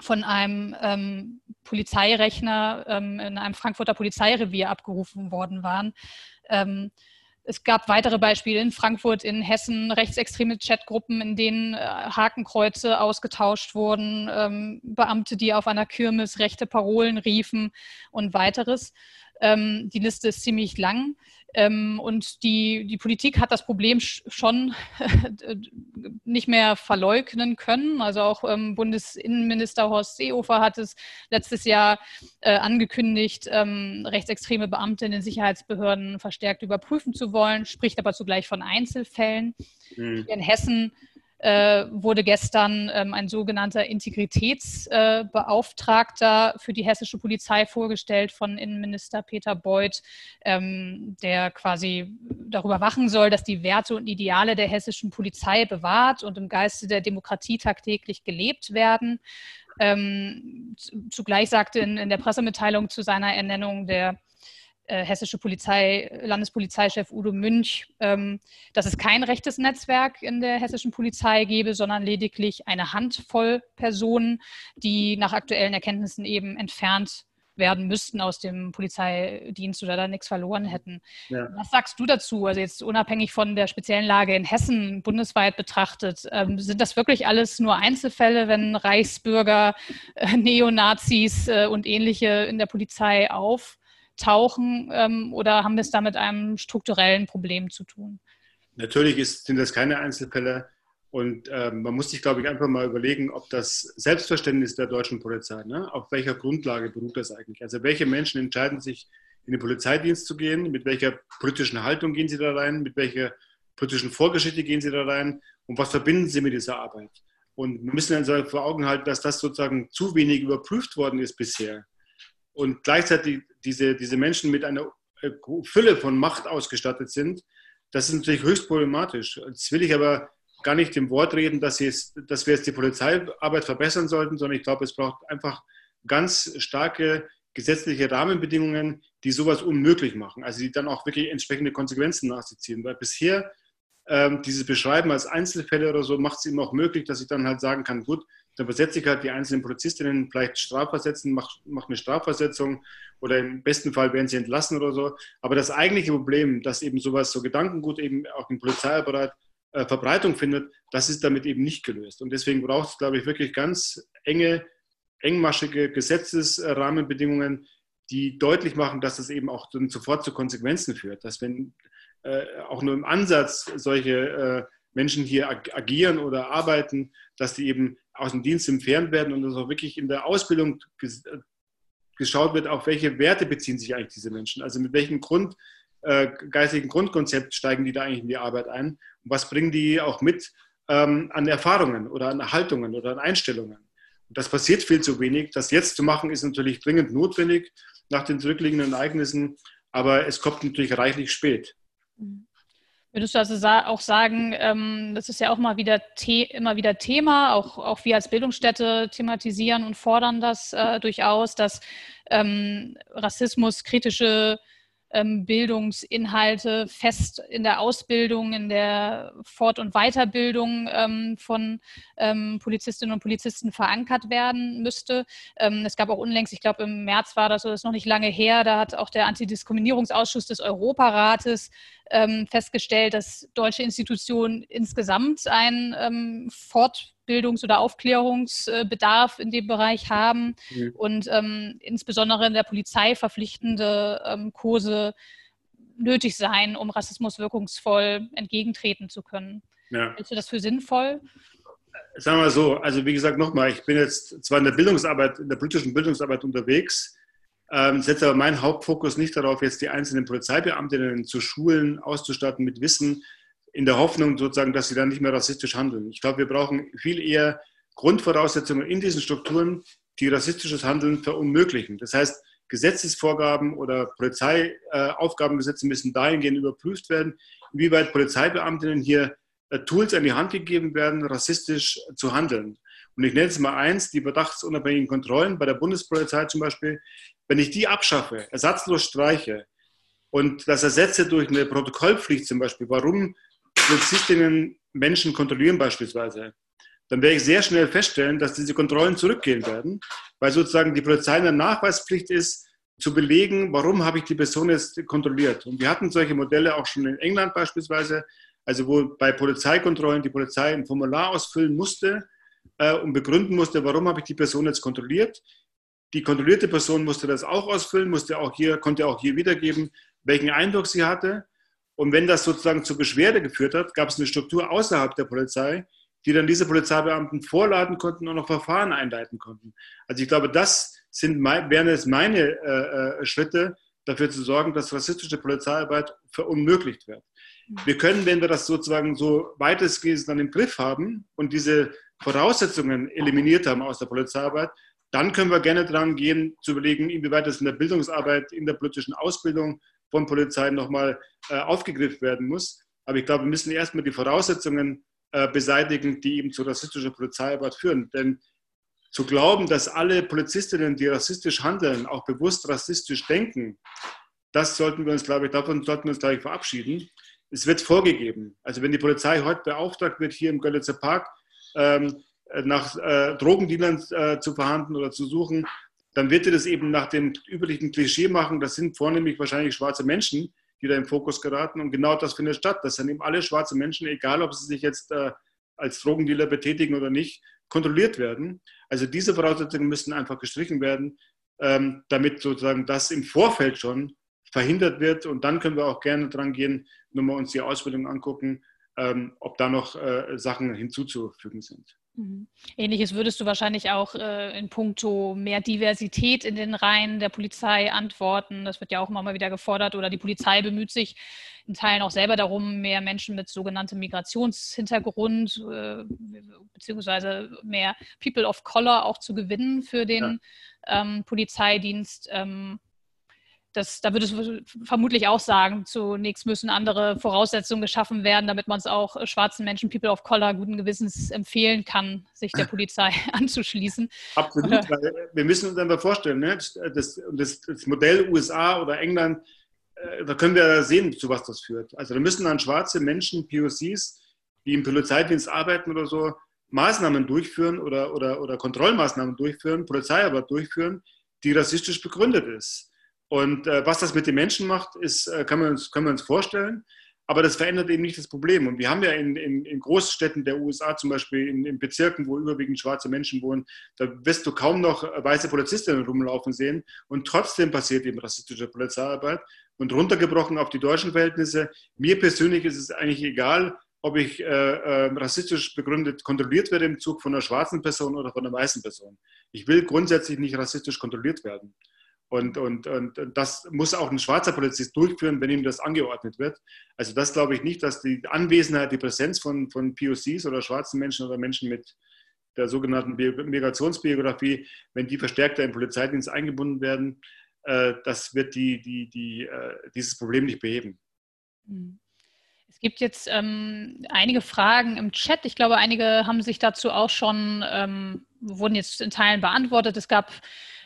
von einem ähm, Polizeirechner ähm, in einem Frankfurter Polizeirevier abgerufen worden waren. Ähm, es gab weitere Beispiele in Frankfurt, in Hessen, rechtsextreme Chatgruppen, in denen äh, Hakenkreuze ausgetauscht wurden, ähm, Beamte, die auf einer Kirmes rechte Parolen riefen und weiteres. Ähm, die Liste ist ziemlich lang. Ähm, und die, die Politik hat das Problem schon nicht mehr verleugnen können. Also auch ähm, Bundesinnenminister Horst Seehofer hat es letztes Jahr äh, angekündigt, ähm, rechtsextreme Beamte in den Sicherheitsbehörden verstärkt überprüfen zu wollen, spricht aber zugleich von Einzelfällen. Mhm. In Hessen äh, wurde gestern ähm, ein sogenannter Integritätsbeauftragter äh, für die hessische Polizei vorgestellt von Innenminister Peter Beuth, ähm, der quasi darüber wachen soll, dass die Werte und Ideale der hessischen Polizei bewahrt und im Geiste der Demokratie tagtäglich gelebt werden. Ähm, zugleich sagte in, in der Pressemitteilung zu seiner Ernennung der äh, hessische Polizei, Landespolizeichef Udo Münch, ähm, dass es kein rechtes Netzwerk in der hessischen Polizei gebe, sondern lediglich eine Handvoll Personen, die nach aktuellen Erkenntnissen eben entfernt werden müssten aus dem Polizeidienst oder da nichts verloren hätten. Ja. Was sagst du dazu? Also jetzt unabhängig von der speziellen Lage in Hessen, bundesweit betrachtet, ähm, sind das wirklich alles nur Einzelfälle, wenn Reichsbürger, äh, Neonazis äh, und ähnliche in der Polizei auf? Tauchen ähm, oder haben wir es da mit einem strukturellen Problem zu tun?
Natürlich ist, sind das keine Einzelfälle. Und äh, man muss sich, glaube ich, einfach mal überlegen, ob das Selbstverständnis der deutschen Polizei, ne, auf welcher Grundlage beruht das eigentlich? Also welche Menschen entscheiden sich, in den Polizeidienst zu gehen? Mit welcher politischen Haltung gehen sie da rein? Mit welcher politischen Vorgeschichte gehen sie da rein? Und was verbinden sie mit dieser Arbeit? Und wir müssen also vor Augen halten, dass das sozusagen zu wenig überprüft worden ist bisher und gleichzeitig diese, diese Menschen mit einer äh, Fülle von Macht ausgestattet sind, das ist natürlich höchst problematisch. Jetzt will ich aber gar nicht dem Wort reden, dass, es, dass wir jetzt die Polizeiarbeit verbessern sollten, sondern ich glaube, es braucht einfach ganz starke gesetzliche Rahmenbedingungen, die sowas unmöglich machen, also die dann auch wirklich entsprechende Konsequenzen nach sich ziehen. Weil bisher ähm, dieses Beschreiben als Einzelfälle oder so macht es eben auch möglich, dass ich dann halt sagen kann, gut, dann versetze ich halt die einzelnen Polizistinnen vielleicht strafversetzen, mache mach eine Strafversetzung oder im besten Fall werden sie entlassen oder so. Aber das eigentliche Problem, dass eben sowas, so Gedankengut eben auch im Polizeiapparat äh, Verbreitung findet, das ist damit eben nicht gelöst. Und deswegen braucht es, glaube ich, wirklich ganz enge, engmaschige Gesetzesrahmenbedingungen, die deutlich machen, dass das eben auch dann sofort zu Konsequenzen führt. Dass wenn äh, auch nur im Ansatz solche äh, Menschen hier ag agieren oder arbeiten, dass die eben aus dem Dienst entfernt werden und dass auch wirklich in der Ausbildung ges geschaut wird, auf welche Werte beziehen sich eigentlich diese Menschen. Also mit welchem Grund, äh, geistigen Grundkonzept steigen die da eigentlich in die Arbeit ein und was bringen die auch mit ähm, an Erfahrungen oder an Haltungen oder an Einstellungen. Und das passiert viel zu wenig. Das jetzt zu machen ist natürlich dringend notwendig nach den zurückliegenden Ereignissen, aber es kommt natürlich reichlich spät.
Mhm. Würdest du also auch sagen, ähm, das ist ja auch mal wieder immer wieder Thema, auch, auch wir als Bildungsstätte thematisieren und fordern das äh, durchaus, dass ähm, Rassismus kritische Bildungsinhalte fest in der Ausbildung, in der Fort- und Weiterbildung ähm, von ähm, Polizistinnen und Polizisten verankert werden müsste. Ähm, es gab auch unlängst, ich glaube im März war das, das ist noch nicht lange her, da hat auch der Antidiskriminierungsausschuss des Europarates ähm, festgestellt, dass deutsche Institutionen insgesamt ein ähm, Fort- Bildungs- oder Aufklärungsbedarf in dem Bereich haben mhm. und ähm, insbesondere in der Polizei verpflichtende ähm, Kurse nötig sein, um Rassismus wirkungsvoll entgegentreten zu können. Ja. Hältst du das für sinnvoll?
Sagen wir so, also wie gesagt nochmal, ich bin jetzt zwar in der Bildungsarbeit, in der politischen Bildungsarbeit unterwegs, ähm, setze aber meinen Hauptfokus nicht darauf, jetzt die einzelnen Polizeibeamtinnen zu schulen, auszustatten mit Wissen, in der Hoffnung sozusagen, dass sie dann nicht mehr rassistisch handeln. Ich glaube, wir brauchen viel eher Grundvoraussetzungen in diesen Strukturen, die rassistisches Handeln verunmöglichen. Das heißt, Gesetzesvorgaben oder Polizeiaufgabengesetze müssen dahingehend überprüft werden, inwieweit Polizeibeamtinnen hier äh, Tools an die Hand gegeben werden, rassistisch zu handeln. Und ich nenne es mal eins, die verdachtsunabhängigen Kontrollen bei der Bundespolizei zum Beispiel. Wenn ich die abschaffe, ersatzlos streiche und das ersetze durch eine Protokollpflicht zum Beispiel, warum Polizistinnen Menschen kontrollieren beispielsweise, dann werde ich sehr schnell feststellen, dass diese Kontrollen zurückgehen werden, weil sozusagen die Polizei in der Nachweispflicht ist, zu belegen, warum habe ich die Person jetzt kontrolliert. Und wir hatten solche Modelle auch schon in England beispielsweise, also wo bei Polizeikontrollen die Polizei ein Formular ausfüllen musste äh, und begründen musste, warum habe ich die Person jetzt kontrolliert. Die kontrollierte Person musste das auch ausfüllen, musste auch hier, konnte auch hier wiedergeben, welchen Eindruck sie hatte. Und wenn das sozusagen zur Beschwerde geführt hat, gab es eine Struktur außerhalb der Polizei, die dann diese Polizeibeamten vorladen konnten und noch Verfahren einleiten konnten. Also ich glaube, das sind, wären es meine äh, äh, Schritte, dafür zu sorgen, dass rassistische Polizeiarbeit verunmöglicht wird. Wir können, wenn wir das sozusagen so weitestgehend dann im Griff haben und diese Voraussetzungen eliminiert haben aus der Polizeiarbeit, dann können wir gerne dran gehen, zu überlegen, inwieweit das in der Bildungsarbeit, in der politischen Ausbildung von Polizei nochmal äh, aufgegriffen werden muss. Aber ich glaube, wir müssen erstmal die Voraussetzungen äh, beseitigen, die eben zu rassistischer Polizeiarbeit führen. Denn zu glauben, dass alle Polizistinnen, die rassistisch handeln, auch bewusst rassistisch denken, das sollten wir uns, glaube ich, davon sollten wir uns, glaube ich, verabschieden. Es wird vorgegeben. Also wenn die Polizei heute beauftragt wird, hier im Görlitzer Park ähm, nach äh, Drogendealern äh, zu verhandeln oder zu suchen, dann wird sie das eben nach dem üblichen Klischee machen. Das sind vornehmlich wahrscheinlich schwarze Menschen, die da im Fokus geraten. Und genau das findet statt. Das sind eben alle schwarze Menschen, egal ob sie sich jetzt äh, als Drogendealer betätigen oder nicht, kontrolliert werden. Also diese Voraussetzungen müssen einfach gestrichen werden, ähm, damit sozusagen das im Vorfeld schon verhindert wird. Und dann können wir auch gerne dran gehen, nur mal uns die Ausbildung angucken, ähm, ob da noch äh, Sachen hinzuzufügen sind.
Mhm. Ähnliches würdest du wahrscheinlich auch äh, in puncto mehr Diversität in den Reihen der Polizei antworten. Das wird ja auch immer mal wieder gefordert. Oder die Polizei bemüht sich in Teilen auch selber darum, mehr Menschen mit sogenanntem Migrationshintergrund äh, beziehungsweise mehr People of Color auch zu gewinnen für den ja. ähm, Polizeidienst. Ähm, das, da würdest du vermutlich auch sagen, zunächst müssen andere Voraussetzungen geschaffen werden, damit man es auch äh, schwarzen Menschen, People of Color, guten Gewissens empfehlen kann, sich der Polizei anzuschließen.
Absolut, oder? weil wir müssen uns einfach vorstellen, ne? das, das, das Modell USA oder England, äh, da können wir sehen, zu was das führt. Also da müssen dann schwarze Menschen, POCs, die im Polizeidienst arbeiten oder so, Maßnahmen durchführen oder, oder, oder Kontrollmaßnahmen durchführen, Polizeiarbeit durchführen, die rassistisch begründet ist. Und äh, was das mit den Menschen macht, ist, äh, kann, man uns, können wir uns vorstellen. Aber das verändert eben nicht das Problem. Und wir haben ja in, in, in Großstädten der USA, zum Beispiel in, in, Bezirken, wo überwiegend schwarze Menschen wohnen, da wirst du kaum noch weiße Polizistinnen rumlaufen sehen. Und trotzdem passiert eben rassistische Polizeiarbeit. Und runtergebrochen auf die deutschen Verhältnisse, mir persönlich ist es eigentlich egal, ob ich äh, äh, rassistisch begründet kontrolliert werde im Zug von einer schwarzen Person oder von einer weißen Person. Ich will grundsätzlich nicht rassistisch kontrolliert werden. Und, und, und das muss auch ein schwarzer Polizist durchführen, wenn ihm das angeordnet wird. Also das glaube ich nicht, dass die Anwesenheit, die Präsenz von, von POCs oder schwarzen Menschen oder Menschen mit der sogenannten Migrationsbiografie, wenn die verstärkter im Polizeidienst eingebunden werden, äh, das wird die, die, die, äh, dieses Problem nicht beheben.
Hm. Es gibt jetzt ähm, einige Fragen im Chat. Ich glaube, einige haben sich dazu auch schon, ähm, wurden jetzt in Teilen beantwortet. Es gab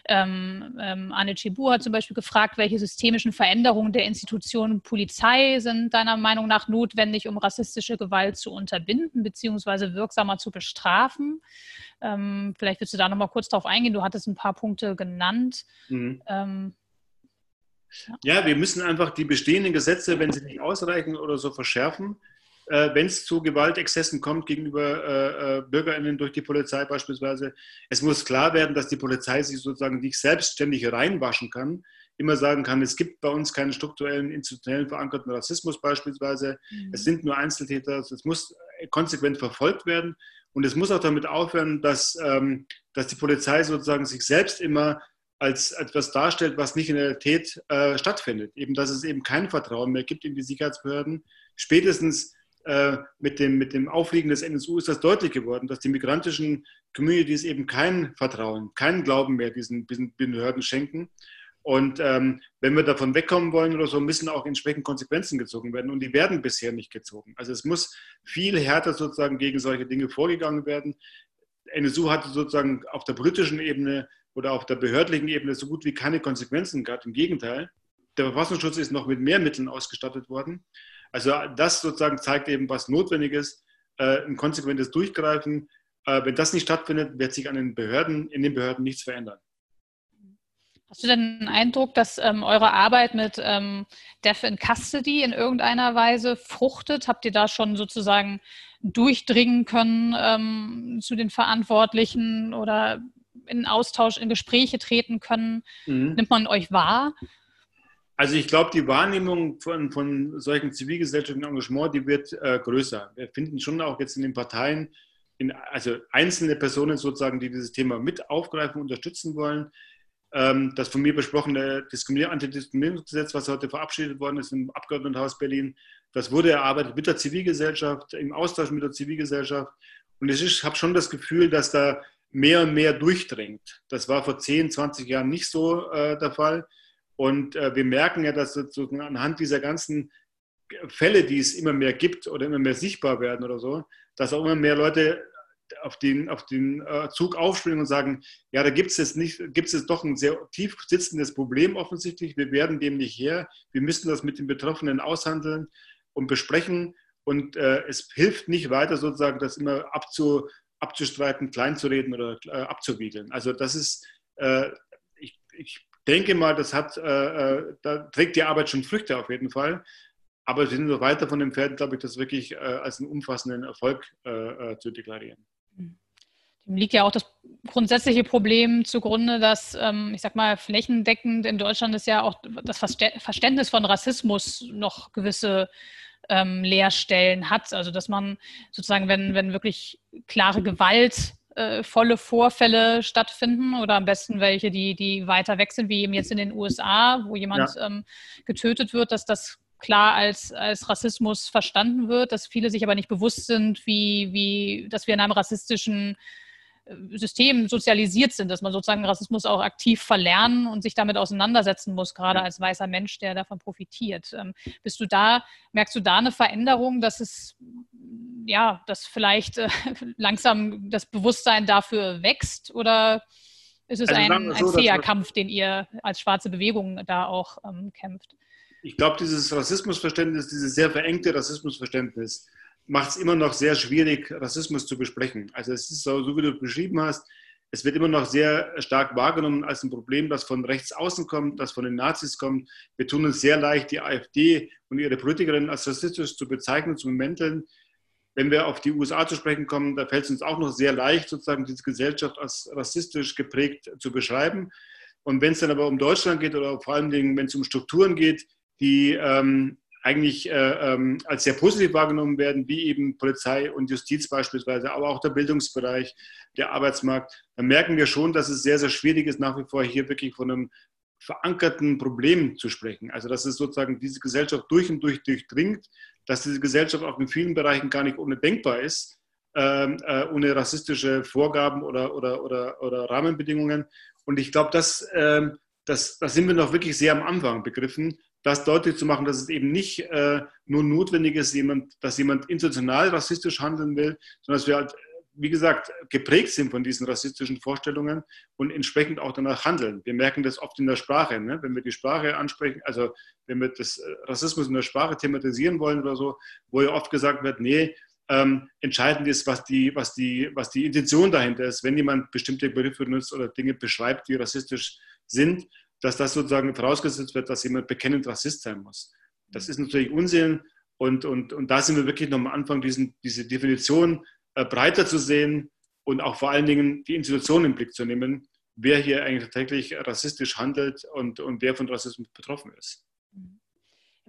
ähm, ähm, Anne Chebu hat zum Beispiel gefragt, welche systemischen Veränderungen der Institution Polizei sind deiner Meinung nach notwendig, um rassistische Gewalt zu unterbinden bzw. wirksamer zu bestrafen. Ähm, vielleicht willst du da nochmal kurz drauf eingehen. Du hattest ein paar Punkte genannt. Mhm. Ähm,
ja. ja, wir müssen einfach die bestehenden Gesetze, wenn sie nicht ausreichen oder so, verschärfen äh, wenn es zu Gewaltexzessen kommt gegenüber äh, äh, BürgerInnen durch die Polizei beispielsweise. Es muss klar werden, dass die Polizei sich sozusagen nicht selbstständig reinwaschen kann, immer sagen kann, es gibt bei uns keinen strukturellen, institutionellen verankerten Rassismus beispielsweise. Mhm. Es sind nur Einzeltäter. Es muss konsequent verfolgt werden. Und es muss auch damit aufhören, dass, ähm, dass die Polizei sozusagen sich selbst immer als etwas darstellt, was nicht in der Realität äh, stattfindet. Eben, dass es eben kein Vertrauen mehr gibt in die Sicherheitsbehörden. Spätestens mit, dem, mit dem Aufliegen des NSU ist das deutlich geworden, dass die migrantischen Communities eben kein Vertrauen, keinen Glauben mehr diesen, diesen Behörden schenken. Und ähm, wenn wir davon wegkommen wollen oder so, müssen auch entsprechend Konsequenzen gezogen werden. Und die werden bisher nicht gezogen. Also es muss viel härter sozusagen gegen solche Dinge vorgegangen werden. NSU hatte sozusagen auf der politischen Ebene oder auf der behördlichen Ebene so gut wie keine Konsequenzen gehabt. Im Gegenteil, der Verfassungsschutz ist noch mit mehr Mitteln ausgestattet worden. Also das sozusagen zeigt eben, was notwendig ist, äh, ein konsequentes Durchgreifen Äh, wenn das nicht stattfindet, wird sich an den Behörden, in den Behörden nichts verändern.
Hast du denn den Eindruck, dass ähm, eure Arbeit mit ähm, Deaf in Custody in irgendeiner Weise fruchtet? Habt ihr da schon sozusagen durchdringen können ähm, zu den Verantwortlichen oder in Austausch, in Gespräche treten können? Mhm. Nimmt man euch wahr?
Also ich glaube, die Wahrnehmung von, von solchen zivilgesellschaftlichen Engagement, die wird äh, größer. Wir finden schon auch jetzt in den Parteien, in, also einzelne Personen sozusagen, die dieses Thema mit aufgreifen, unterstützen wollen. Ähm, das von mir besprochene Antidiskriminierungsgesetz, was heute verabschiedet worden ist im Abgeordnetenhaus Berlin, das wurde erarbeitet mit der Zivilgesellschaft, im Austausch mit der Zivilgesellschaft. Und ich habe schon das Gefühl, dass da mehr und mehr durchdringt. Das war vor 10, 20 Jahren nicht so äh, der Fall. Und äh, wir merken ja, dass sozusagen anhand dieser ganzen Fälle, die es immer mehr gibt oder immer mehr sichtbar werden oder so, dass auch immer mehr Leute auf den, auf den äh, Zug aufspringen und sagen, ja, da gibt es jetzt nicht, gibt es doch ein sehr tief sitzendes Problem offensichtlich. Wir werden dem nicht her. Wir müssen das mit den Betroffenen aushandeln und besprechen. Und äh, es hilft nicht weiter, sozusagen das immer abzu, abzustreiten, kleinzureden oder äh, abzuwiegeln. Also das ist, äh, ich, ich denke mal, das hat, äh, äh, da trägt die Arbeit schon Früchte auf jeden Fall. Aber wir sind noch weiter von dem Pferd, glaube ich, das wirklich als einen umfassenden Erfolg zu deklarieren.
Dem liegt ja auch das grundsätzliche Problem zugrunde, dass, ähm, ich sag mal, flächendeckend in Deutschland ist ja auch das Verständnis von Rassismus noch gewisse ähm, Leerstellen hat. Also dass man sozusagen, wenn, wenn wirklich klare Gewalt äh, volle Vorfälle stattfinden oder am besten welche, die, die weiter weg sind, wie eben jetzt in den USA, wo jemand ja. ähm, getötet wird, dass das klar als, als Rassismus verstanden wird, dass viele sich aber nicht bewusst sind, wie, wie, dass wir in einem rassistischen System sozialisiert sind, dass man sozusagen Rassismus auch aktiv verlernen und sich damit auseinandersetzen muss, gerade als weißer Mensch, der davon profitiert. Ähm, bist du da, merkst du da eine Veränderung, dass es, ja, dass vielleicht äh, langsam das Bewusstsein dafür wächst oder ist es also ein, so, ein zäher Kampf, den ihr als schwarze Bewegung da auch ähm, kämpft?
ich glaube, dieses Rassismusverständnis, dieses sehr verengte Rassismusverständnis, macht es immer noch sehr schwierig, Rassismus zu besprechen. Also es ist so, so wie du beschrieben hast, es wird immer noch sehr stark wahrgenommen als ein Problem, das von rechts außen kommt, das von den Nazis kommt. Wir tun uns sehr leicht, die AfD und ihre Politikerinnen als rassistisch zu bezeichnen, zu bemänteln. Wenn wir auf die USA zu sprechen kommen, da fällt es uns auch noch sehr leicht, sozusagen diese Gesellschaft als rassistisch geprägt zu beschreiben. Und wenn es dann aber um Deutschland geht oder vor allen Dingen, wenn es um Strukturen geht, die ähm, eigentlich äh, ähm, als sehr positiv wahrgenommen werden, wie eben Polizei und Justiz beispielsweise, aber auch der Bildungsbereich, der Arbeitsmarkt, dann merken wir schon, dass es sehr, sehr schwierig ist, nach wie vor hier wirklich von einem verankerten Problem zu sprechen. Also dass es sozusagen diese Gesellschaft durch und durch durchdringt, dass diese Gesellschaft auch in vielen Bereichen gar nicht ohne denkbar ist, ähm, äh, ohne rassistische Vorgaben oder, oder, oder, oder Rahmenbedingungen. Und ich glaube, das, äh, das, das sind wir noch wirklich sehr am Anfang begriffen das deutlich zu machen, dass es eben nicht äh, nur notwendig ist, jemand, dass jemand institutional rassistisch handeln will, sondern dass wir halt, wie gesagt, geprägt sind von diesen rassistischen Vorstellungen und entsprechend auch danach handeln. Wir merken das oft in der Sprache, ne? wenn wir die Sprache ansprechen, also wenn wir das äh, Rassismus in der Sprache thematisieren wollen oder so, wo ja oft gesagt wird, nee, ähm, entscheidend ist, was die, was, die, was die Intention dahinter ist, wenn jemand bestimmte Begriffe nutzt oder Dinge beschreibt, die rassistisch sind dass das sozusagen vorausgesetzt wird, dass jemand bekennend Rassist sein muss. Das ist natürlich Unsinn und, und, und da sind wir wirklich noch am Anfang, diesen, diese Definition äh, breiter zu sehen und auch vor allen Dingen die Institution im Blick zu nehmen, wer hier eigentlich tatsächlich rassistisch handelt und, und wer von Rassismus betroffen ist.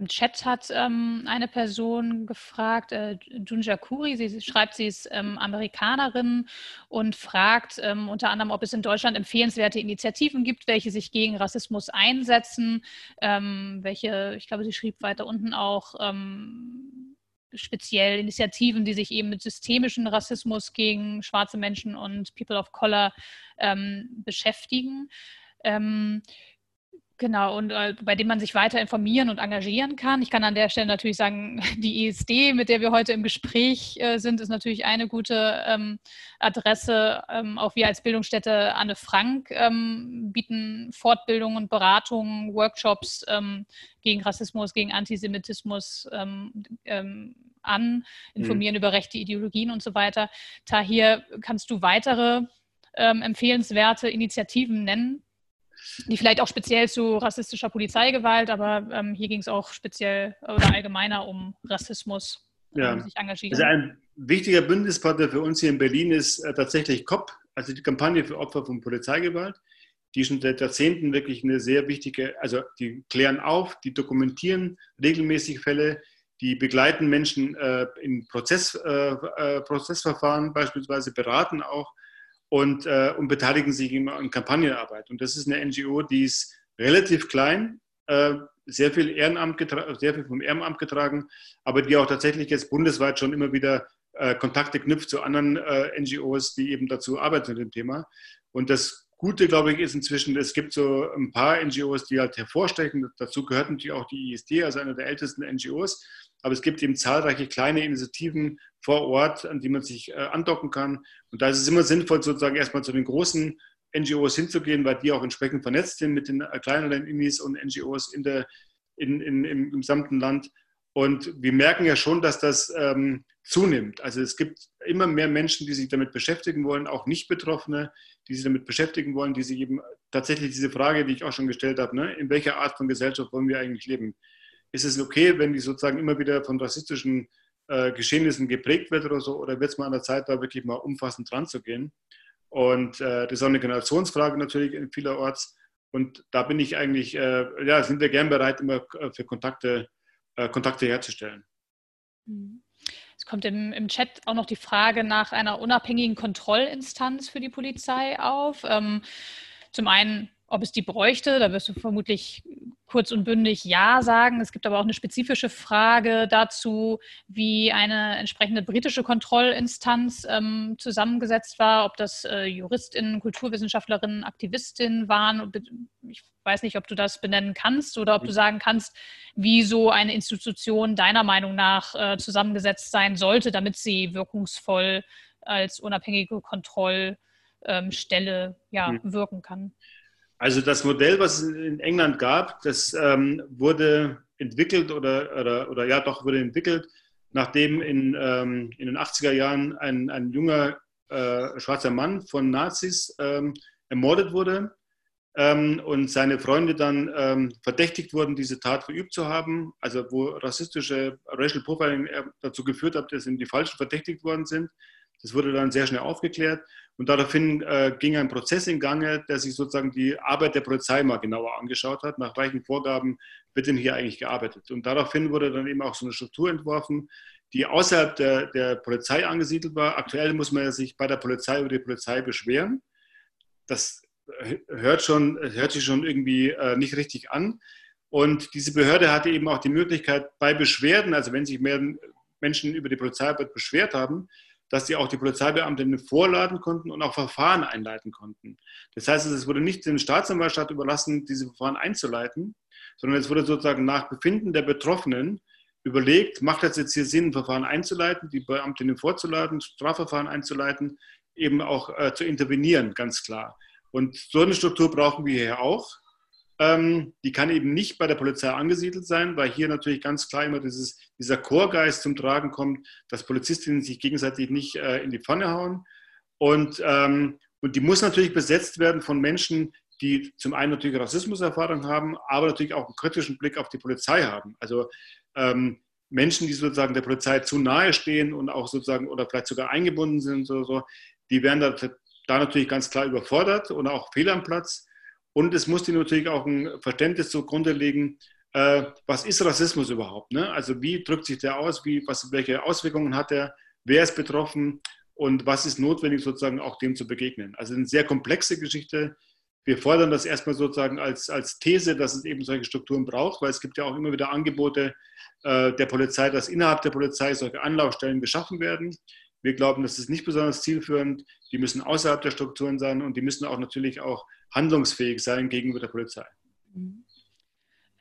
Im Chat hat ähm, eine Person gefragt, äh, Junja Kuri, sie schreibt, sie ist ähm, Amerikanerin und fragt ähm, unter anderem, ob es in Deutschland empfehlenswerte Initiativen gibt, welche sich gegen Rassismus einsetzen, ähm, welche, ich glaube, sie schrieb weiter unten auch, ähm, speziell Initiativen, die sich eben mit systemischen Rassismus gegen schwarze Menschen und People of Color ähm, beschäftigen. Genau, und äh, bei dem man sich weiter informieren und engagieren kann. Ich kann an der Stelle natürlich sagen, die ISD, mit der wir heute im Gespräch äh, sind, ist natürlich eine gute ähm, Adresse. Ähm, auch wir als Bildungsstätte Anne Frank ähm, bieten Fortbildungen, Beratungen, Workshops ähm, gegen Rassismus, gegen Antisemitismus ähm, ähm, an, informieren mhm. über rechte Ideologien und so weiter. Tahir, kannst du weitere empfehlenswerte Initiativen nennen, die vielleicht auch speziell zu rassistischer Polizeigewalt, aber ähm, hier ging es auch speziell oder allgemeiner um Rassismus,
ja. sich engagieren. Also ein wichtiger Bündnispartner für uns hier in Berlin ist äh, tatsächlich COP, also die Kampagne für Opfer von Polizeigewalt, die schon seit Jahrzehnten wirklich eine sehr wichtige, also die klären auf, die dokumentieren regelmäßig Fälle, die begleiten Menschen äh, in Prozess, äh, äh, Prozessverfahren beispielsweise, beraten auch und, äh, und beteiligen sich immer an Kampagnenarbeit. Und das ist eine NGO, die ist relativ klein, äh, sehr viel, Ehrenamt sehr viel vom Ehrenamt getragen, aber die auch tatsächlich jetzt bundesweit schon immer wieder äh, Kontakte knüpft zu anderen äh, NGOs, die eben dazu arbeiten mit dem Thema. Und das Gute, glaube ich, ist inzwischen, es gibt so ein paar NGOs, die halt hervorstechen. Dazu gehört natürlich auch die ISD, also eine der ältesten NGOs. Aber es gibt eben zahlreiche kleine Initiativen vor Ort, an die man sich äh, andocken kann. Und da ist es immer sinnvoll, sozusagen erstmal zu den großen NGOs hinzugehen, weil die auch entsprechend vernetzt sind mit den kleineren Inis und NGOs in der, in, in, im gesamten Land. Und wir merken ja schon, dass das ähm, zunimmt. Also es gibt immer mehr Menschen, die sich damit beschäftigen wollen, auch Nicht-Betroffene, die sich damit beschäftigen wollen, die sich eben tatsächlich diese Frage, die ich auch schon gestellt habe, ne, in welcher Art von Gesellschaft wollen wir eigentlich leben? Ist es okay, wenn die sozusagen immer wieder von rassistischen äh, Geschehnissen geprägt wird oder so, oder wird es mal an der Zeit, da wirklich mal umfassend dran zu gehen? Und äh, das ist auch eine Generationsfrage natürlich vielerorts. Und da bin ich eigentlich, äh, ja, sind wir gern bereit, immer äh, für Kontakte äh, Kontakte herzustellen.
Mhm. Es kommt im, im Chat auch noch die Frage nach einer unabhängigen Kontrollinstanz für die Polizei auf. Ähm, zum einen, ob es die bräuchte, da wirst du vermutlich kurz und bündig Ja sagen. Es gibt aber auch eine spezifische Frage dazu, wie eine entsprechende britische Kontrollinstanz ähm, zusammengesetzt war, ob das äh, JuristInnen, Kulturwissenschaftlerinnen, Aktivistinnen waren. Ich weiß nicht, ob du das benennen kannst oder ob du sagen kannst, wie so eine Institution deiner Meinung nach äh, zusammengesetzt sein sollte, damit sie wirkungsvoll als unabhängige Kontrollstelle ähm, ja, hm. wirken kann.
Also das Modell, was es in England gab, das ähm, wurde entwickelt oder, oder, oder ja doch wurde entwickelt, nachdem in, ähm, in den 80er Jahren ein, ein junger äh, schwarzer Mann von Nazis ähm, ermordet wurde ähm, und seine Freunde dann ähm, verdächtigt wurden, diese Tat verübt zu haben, also wo rassistische Racial Profiling dazu geführt hat, dass ihm die Falschen verdächtigt worden sind. Das wurde dann sehr schnell aufgeklärt und daraufhin äh, ging ein Prozess in Gange, der sich sozusagen die Arbeit der Polizei mal genauer angeschaut hat, nach welchen Vorgaben wird denn hier eigentlich gearbeitet. Und daraufhin wurde dann eben auch so eine Struktur entworfen, die außerhalb der, der Polizei angesiedelt war. Aktuell muss man sich bei der Polizei über die Polizei beschweren. Das hört, schon, hört sich schon irgendwie äh, nicht richtig an. Und diese Behörde hatte eben auch die Möglichkeit, bei Beschwerden, also wenn sich mehr Menschen über die Polizeiarbeit beschwert haben, dass sie auch die Polizeibeamtinnen vorladen konnten und auch Verfahren einleiten konnten. Das heißt, es wurde nicht den Staatsanwaltschaft überlassen, diese Verfahren einzuleiten, sondern es wurde sozusagen nach Befinden der Betroffenen überlegt, macht es jetzt hier Sinn, Verfahren einzuleiten, die Beamtinnen vorzuladen, Strafverfahren einzuleiten, eben auch äh, zu intervenieren, ganz klar. Und so eine Struktur brauchen wir hier auch. Ähm, die kann eben nicht bei der Polizei angesiedelt sein, weil hier natürlich ganz klar immer dieses, dieser Chorgeist zum Tragen kommt, dass Polizistinnen sich gegenseitig nicht äh, in die Pfanne hauen. Und, ähm, und die muss natürlich besetzt werden von Menschen, die zum einen natürlich Rassismuserfahrung haben, aber natürlich auch einen kritischen Blick auf die Polizei haben. Also ähm, Menschen, die sozusagen der Polizei zu nahe stehen und auch sozusagen oder vielleicht sogar eingebunden sind, oder so, die werden da, da natürlich ganz klar überfordert und auch fehl am Platz. Und es muss dir natürlich auch ein Verständnis zugrunde legen, äh, was ist Rassismus überhaupt? Ne? Also wie drückt sich der aus? Wie, was, welche Auswirkungen hat er? Wer ist betroffen? Und was ist notwendig, sozusagen auch dem zu begegnen? Also eine sehr komplexe Geschichte. Wir fordern das erstmal sozusagen als, als These, dass es eben solche Strukturen braucht, weil es gibt ja auch immer wieder Angebote äh, der Polizei, dass innerhalb der Polizei solche Anlaufstellen geschaffen werden. Wir glauben, das ist nicht besonders zielführend. Die müssen außerhalb der Strukturen sein und die müssen auch natürlich auch handlungsfähig sein gegenüber der Polizei.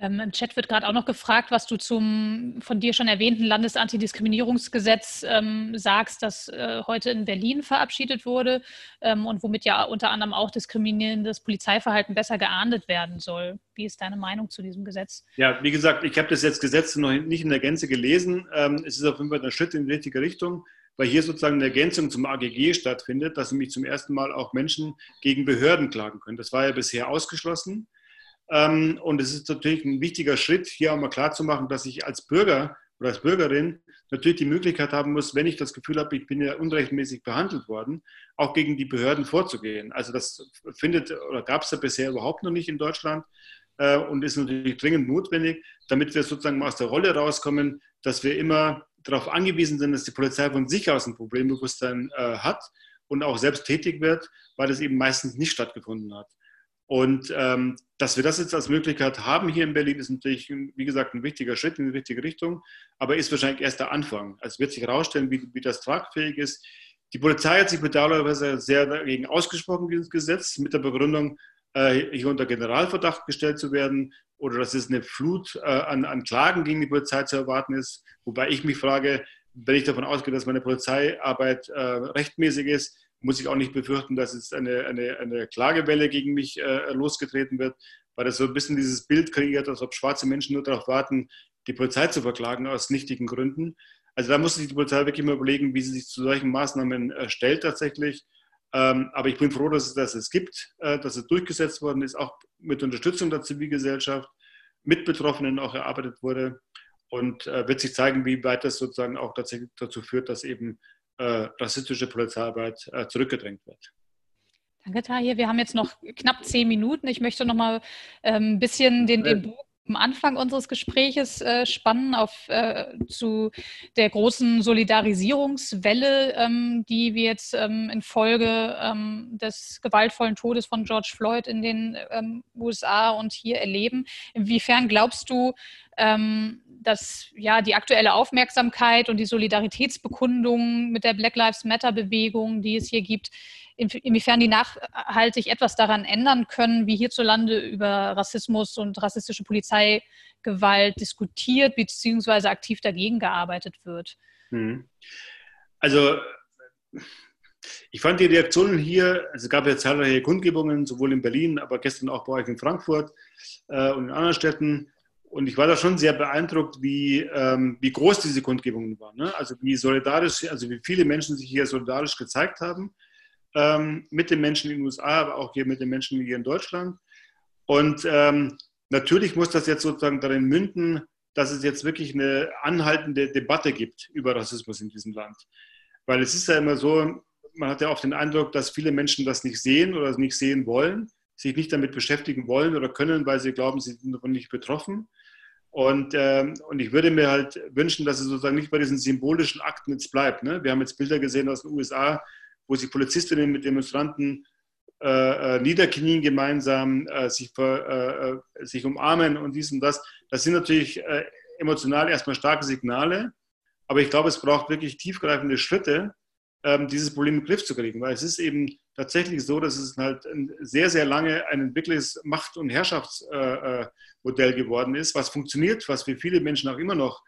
Ähm, Im Chat wird gerade auch noch gefragt, was du zum von dir schon erwähnten Landesantidiskriminierungsgesetz ähm, sagst, das äh, heute in Berlin verabschiedet wurde ähm, und womit ja unter anderem auch diskriminierendes Polizeiverhalten besser geahndet werden soll. Wie ist deine Meinung zu diesem Gesetz?
Ja, wie gesagt, ich habe das jetzt Gesetz noch nicht in der Gänze gelesen. Ähm, es ist auf jeden Fall ein Schritt in die richtige Richtung weil hier sozusagen eine Ergänzung zum AGG stattfindet, dass nämlich zum ersten Mal auch Menschen gegen Behörden klagen können. Das war ja bisher ausgeschlossen. Ähm, und es ist natürlich ein wichtiger Schritt, hier auch mal klarzumachen, dass ich als Bürger oder als Bürgerin natürlich die Möglichkeit haben muss, wenn ich das Gefühl habe, ich bin ja unrechtmäßig behandelt worden, auch gegen die Behörden vorzugehen. Also das findet oder gab es ja bisher überhaupt noch nicht in Deutschland äh, und ist natürlich dringend notwendig, damit wir sozusagen aus der Rolle rauskommen, dass wir immer darauf angewiesen sind, dass die Polizei von sich aus ein Problembewusstsein äh, hat und auch selbst tätig wird, weil das eben meistens nicht stattgefunden hat. Und ähm, dass wir das jetzt als Möglichkeit haben hier in Berlin, ist natürlich, wie gesagt, ein wichtiger Schritt in die richtige Richtung, aber ist wahrscheinlich erst der Anfang. Es wird sich herausstellen, wie, wie das tragfähig ist. Die Polizei hat sich bedauerlicherweise sehr dagegen ausgesprochen, dieses Gesetz, mit der Begründung, äh, hier unter Generalverdacht gestellt zu werden oder dass es eine Flut äh, an, an Klagen gegen die Polizei zu erwarten ist. Wobei ich mich frage, wenn ich davon ausgehe, dass meine Polizeiarbeit äh, rechtmäßig ist, muss ich auch nicht befürchten, dass jetzt eine, eine, eine Klagewelle gegen mich äh, losgetreten wird, weil das so ein bisschen dieses Bild kreiert, als ob schwarze Menschen nur darauf warten, die Polizei zu verklagen aus nichtigen Gründen. Also da muss sich die Polizei wirklich mal überlegen, wie sie sich zu solchen Maßnahmen äh, stellt tatsächlich. Ähm, aber ich bin froh, dass es das es gibt, äh, dass es durchgesetzt worden ist, auch mit Unterstützung der Zivilgesellschaft, mit Betroffenen auch erarbeitet wurde und äh, wird sich zeigen, wie weit das sozusagen auch tatsächlich dazu führt, dass eben äh, rassistische Polizeiarbeit zurückgedrängt wird.
Danke, Tahir. Wir haben jetzt noch knapp zehn Minuten. Ich möchte noch mal ein ähm, bisschen den, den Bogen am Anfang unseres Gespräches äh, spannen auf äh, zu der großen Solidarisierungswelle, ähm, die wir jetzt ähm, infolge ähm, des gewaltvollen Todes von George Floyd in den ähm, USA und hier erleben. Inwiefern glaubst du, ähm, dass ja die aktuelle Aufmerksamkeit und die Solidaritätsbekundung mit der Black Lives Matter Bewegung, die es hier gibt, inwiefern die nachhaltig etwas daran ändern können, wie hierzulande über Rassismus und rassistische Polizeigewalt diskutiert bzw. aktiv dagegen gearbeitet wird.
Hm. Also ich fand die Reaktionen hier, also es gab ja zahlreiche Kundgebungen, sowohl in Berlin, aber gestern auch bei euch in Frankfurt äh, und in anderen Städten. Und ich war da schon sehr beeindruckt, wie, ähm, wie groß diese Kundgebungen waren. Ne? Also wie solidarisch, also wie viele Menschen sich hier solidarisch gezeigt haben ähm, mit den Menschen in den USA, aber auch hier mit den Menschen hier in Deutschland. Und ähm, natürlich muss das jetzt sozusagen darin münden, dass es jetzt wirklich eine anhaltende Debatte gibt über Rassismus in diesem Land. Weil es ist ja immer so, man hat ja oft den Eindruck, dass viele Menschen das nicht sehen oder nicht sehen wollen, sich nicht damit beschäftigen wollen oder können, weil sie glauben, sie sind davon nicht betroffen. Und, ähm, und ich würde mir halt wünschen, dass es sozusagen nicht bei diesen symbolischen Akten jetzt bleibt. Ne? Wir haben jetzt Bilder gesehen aus den USA, wo sich Polizistinnen mit Demonstranten äh, äh, niederknien gemeinsam, äh, sich, äh, äh, sich umarmen und dies und das. Das sind natürlich äh, emotional erstmal starke Signale, aber ich glaube, es braucht wirklich tiefgreifende Schritte, ähm, dieses Problem in den Griff zu kriegen, weil es ist eben tatsächlich so, dass es halt sehr, sehr lange ein entwickeltes Macht- und Herrschaftsmodell geworden ist, was funktioniert, was für viele Menschen auch immer noch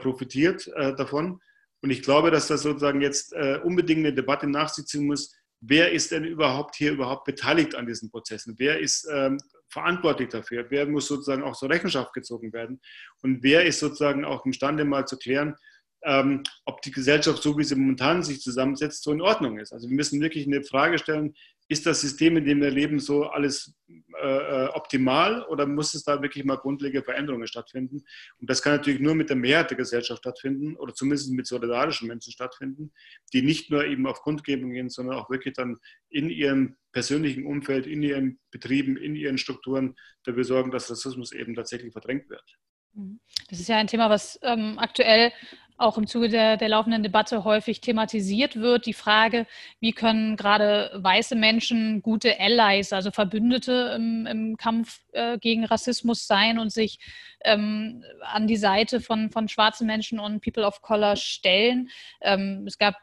profitiert davon. Und ich glaube, dass das sozusagen jetzt äh, unbedingt eine Debatte nach sich ziehen muss, wer ist denn überhaupt hier überhaupt beteiligt an diesen Prozessen? Wer ist ähm, verantwortlich dafür? Wer muss sozusagen auch zur Rechenschaft gezogen werden? Und wer ist sozusagen auch imstande mal zu klären, ähm, ob die Gesellschaft, so wie sie momentan sich zusammensetzt, so in Ordnung ist. Also wir müssen wirklich eine Frage stellen, ist das System, in dem wir leben, so alles äh, äh, optimal oder muss es da wirklich mal grundlegende Veränderungen stattfinden? Und das kann natürlich nur mit der Mehrheit der Gesellschaft stattfinden oder zumindest mit solidarischen Menschen stattfinden, die nicht nur eben auf Kundgebung gehen, sondern auch wirklich dann in ihrem persönlichen Umfeld, in ihren Betrieben, in ihren Strukturen dafür sorgen, dass Rassismus eben tatsächlich verdrängt wird.
Mhm. Das ist ja ein Thema, was ähm, aktuell auch im Zuge der, der laufenden Debatte häufig thematisiert wird, die Frage, wie können gerade weiße Menschen gute Allies, also Verbündete im, im Kampf äh, gegen Rassismus sein und sich ähm, an die Seite von, von schwarzen Menschen und People of Color stellen. Ähm, es gab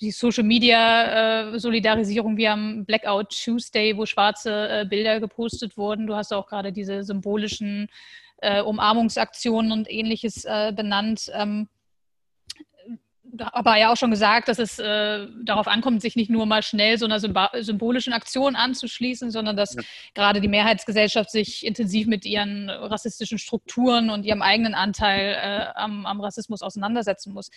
die Social Media äh, Solidarisierung wie am Blackout Tuesday, wo schwarze äh, Bilder gepostet wurden. Du hast auch gerade diese symbolischen äh, Umarmungsaktionen und ähnliches äh, benannt. Ähm, aber ja auch schon gesagt, dass es äh, darauf ankommt, sich nicht nur mal schnell so einer symbolischen Aktion anzuschließen, sondern dass ja. gerade die Mehrheitsgesellschaft sich intensiv mit ihren rassistischen Strukturen und ihrem eigenen Anteil äh, am, am, Rassismus auseinandersetzen muss.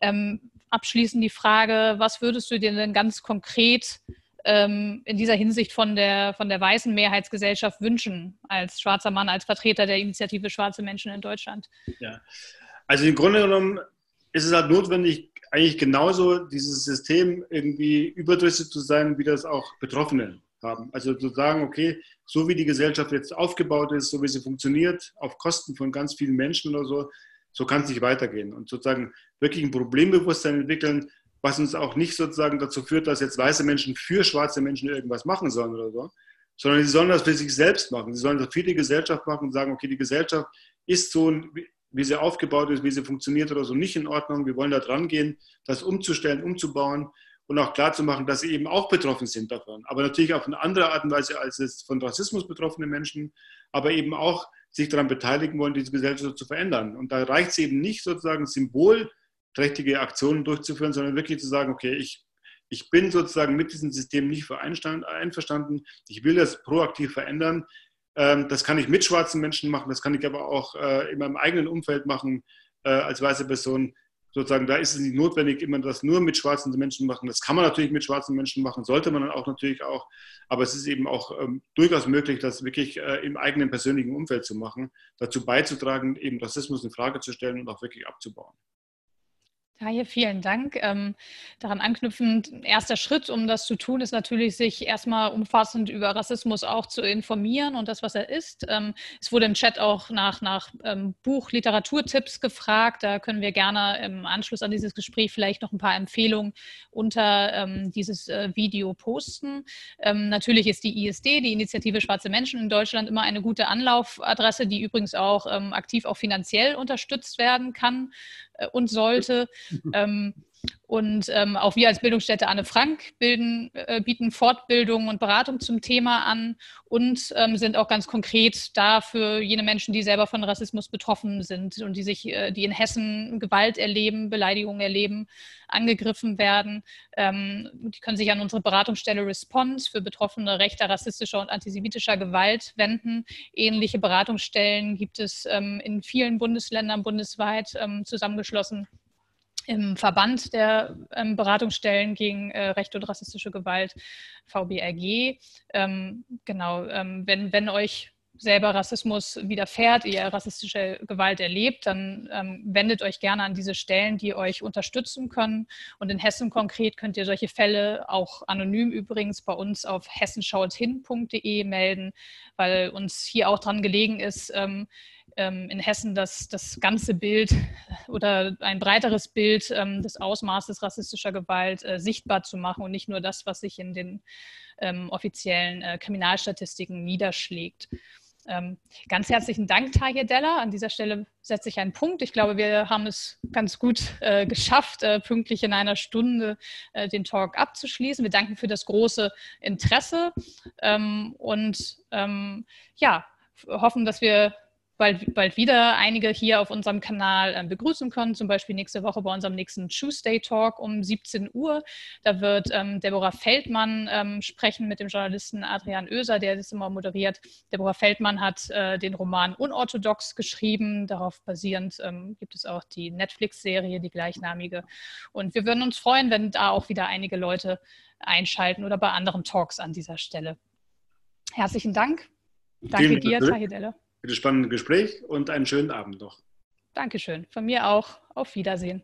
Ähm, abschließend die Frage, was würdest du dir denn ganz konkret ähm, in dieser Hinsicht von der, von der weißen Mehrheitsgesellschaft wünschen, als schwarzer Mann, als Vertreter der Initiative Schwarze Menschen in Deutschland?
Ja, also im Grunde genommen ist es halt notwendig, eigentlich genauso dieses System irgendwie überdrüssig zu sein, wie das auch Betroffene haben. Also zu sagen, okay, so wie die Gesellschaft jetzt aufgebaut ist, so wie sie funktioniert, auf Kosten von ganz vielen Menschen oder so, so kann es nicht weitergehen. Und sozusagen wirklich ein Problembewusstsein entwickeln, was uns auch nicht sozusagen dazu führt, dass jetzt weiße Menschen für schwarze Menschen irgendwas machen sollen oder so, sondern sie sollen das für sich selbst machen. Sie sollen das für die Gesellschaft machen und sagen, okay, die Gesellschaft ist so, wie sie aufgebaut ist, wie sie funktioniert oder so, nicht in Ordnung. Wir wollen da dran gehen, das umzustellen, umzubauen und auch klarzumachen, dass sie eben auch betroffen sind davon. Aber natürlich auf eine andere Art und Weise als es von Rassismus betroffene Menschen, aber eben auch sich daran beteiligen wollen, diese Gesellschaft zu verändern. Und da reicht es eben nicht sozusagen Symbol trächtige Aktionen durchzuführen, sondern wirklich zu sagen, okay, ich, ich bin sozusagen mit diesem System nicht einverstanden, ich will das proaktiv verändern. Ähm, das kann ich mit schwarzen Menschen machen, das kann ich aber auch äh, in meinem eigenen Umfeld machen äh, als weiße Person. Sozusagen, da ist es nicht notwendig, immer das nur mit schwarzen Menschen machen. Das kann man natürlich mit schwarzen Menschen machen, sollte man dann auch natürlich auch. Aber es ist eben auch ähm, durchaus möglich, das wirklich äh, im eigenen persönlichen Umfeld zu machen, dazu beizutragen, eben Rassismus in Frage zu stellen und auch wirklich abzubauen.
Kaje, vielen Dank. Ähm, daran anknüpfend, erster Schritt, um das zu tun, ist natürlich, sich erstmal umfassend über Rassismus auch zu informieren und das, was er ist. Ähm, es wurde im Chat auch nach, nach ähm, Buch, Literaturtipps gefragt. Da können wir gerne im Anschluss an dieses Gespräch vielleicht noch ein paar Empfehlungen unter ähm, dieses äh, Video posten. Ähm, natürlich ist die ISD, die Initiative Schwarze Menschen in Deutschland, immer eine gute Anlaufadresse, die übrigens auch ähm, aktiv auch finanziell unterstützt werden kann. Äh, und sollte. ähm, und ähm, auch wir als Bildungsstätte Anne Frank bilden, äh, bieten Fortbildung und Beratung zum Thema an und ähm, sind auch ganz konkret da für jene Menschen, die selber von Rassismus betroffen sind und die sich, äh, die in Hessen Gewalt erleben, Beleidigungen erleben, angegriffen werden. Ähm, die können sich an unsere Beratungsstelle Response für Betroffene rechter, rassistischer und antisemitischer Gewalt wenden. Ähnliche Beratungsstellen gibt es ähm, in vielen Bundesländern bundesweit ähm, zusammengeschlossen im Verband der ähm, Beratungsstellen gegen äh, rechte und rassistische Gewalt, VBRG. Ähm, genau, ähm, wenn, wenn euch selber Rassismus widerfährt, ihr rassistische Gewalt erlebt, dann ähm, wendet euch gerne an diese Stellen, die euch unterstützen können. Und in Hessen konkret könnt ihr solche Fälle auch anonym übrigens bei uns auf hessenschauthin.de melden, weil uns hier auch dran gelegen ist, ähm, in Hessen das, das ganze Bild oder ein breiteres Bild ähm, des Ausmaßes rassistischer Gewalt äh, sichtbar zu machen und nicht nur das, was sich in den ähm, offiziellen äh, Kriminalstatistiken niederschlägt. Ähm, ganz herzlichen Dank, Tahir Della. An dieser Stelle setze ich einen Punkt. Ich glaube, wir haben es ganz gut äh, geschafft, pünktlich in einer Stunde den Talk abzuschließen. Wir danken für das große Interesse ähm, und ähm, ja, hoffen, dass wir bald, bald wieder einige hier auf unserem Kanal äh, begrüßen können, zum Beispiel nächste Woche bei unserem nächsten Tuesday Talk um 17 Uhr. Da wird ähm, Deborah Feldmann ähm, sprechen mit dem Journalisten Adrian Oeser, der das immer moderiert. Deborah Feldmann hat äh, den Roman Unorthodox geschrieben. Darauf basierend ähm, gibt es auch die Netflix-Serie, die gleichnamige. Und wir würden uns freuen, wenn da auch wieder einige Leute einschalten oder bei anderen Talks an dieser Stelle. Herzlichen Dank. Danke dir, Tahidelle
für das spannende Gespräch und einen schönen Abend noch.
Dankeschön. Von mir auch. Auf Wiedersehen.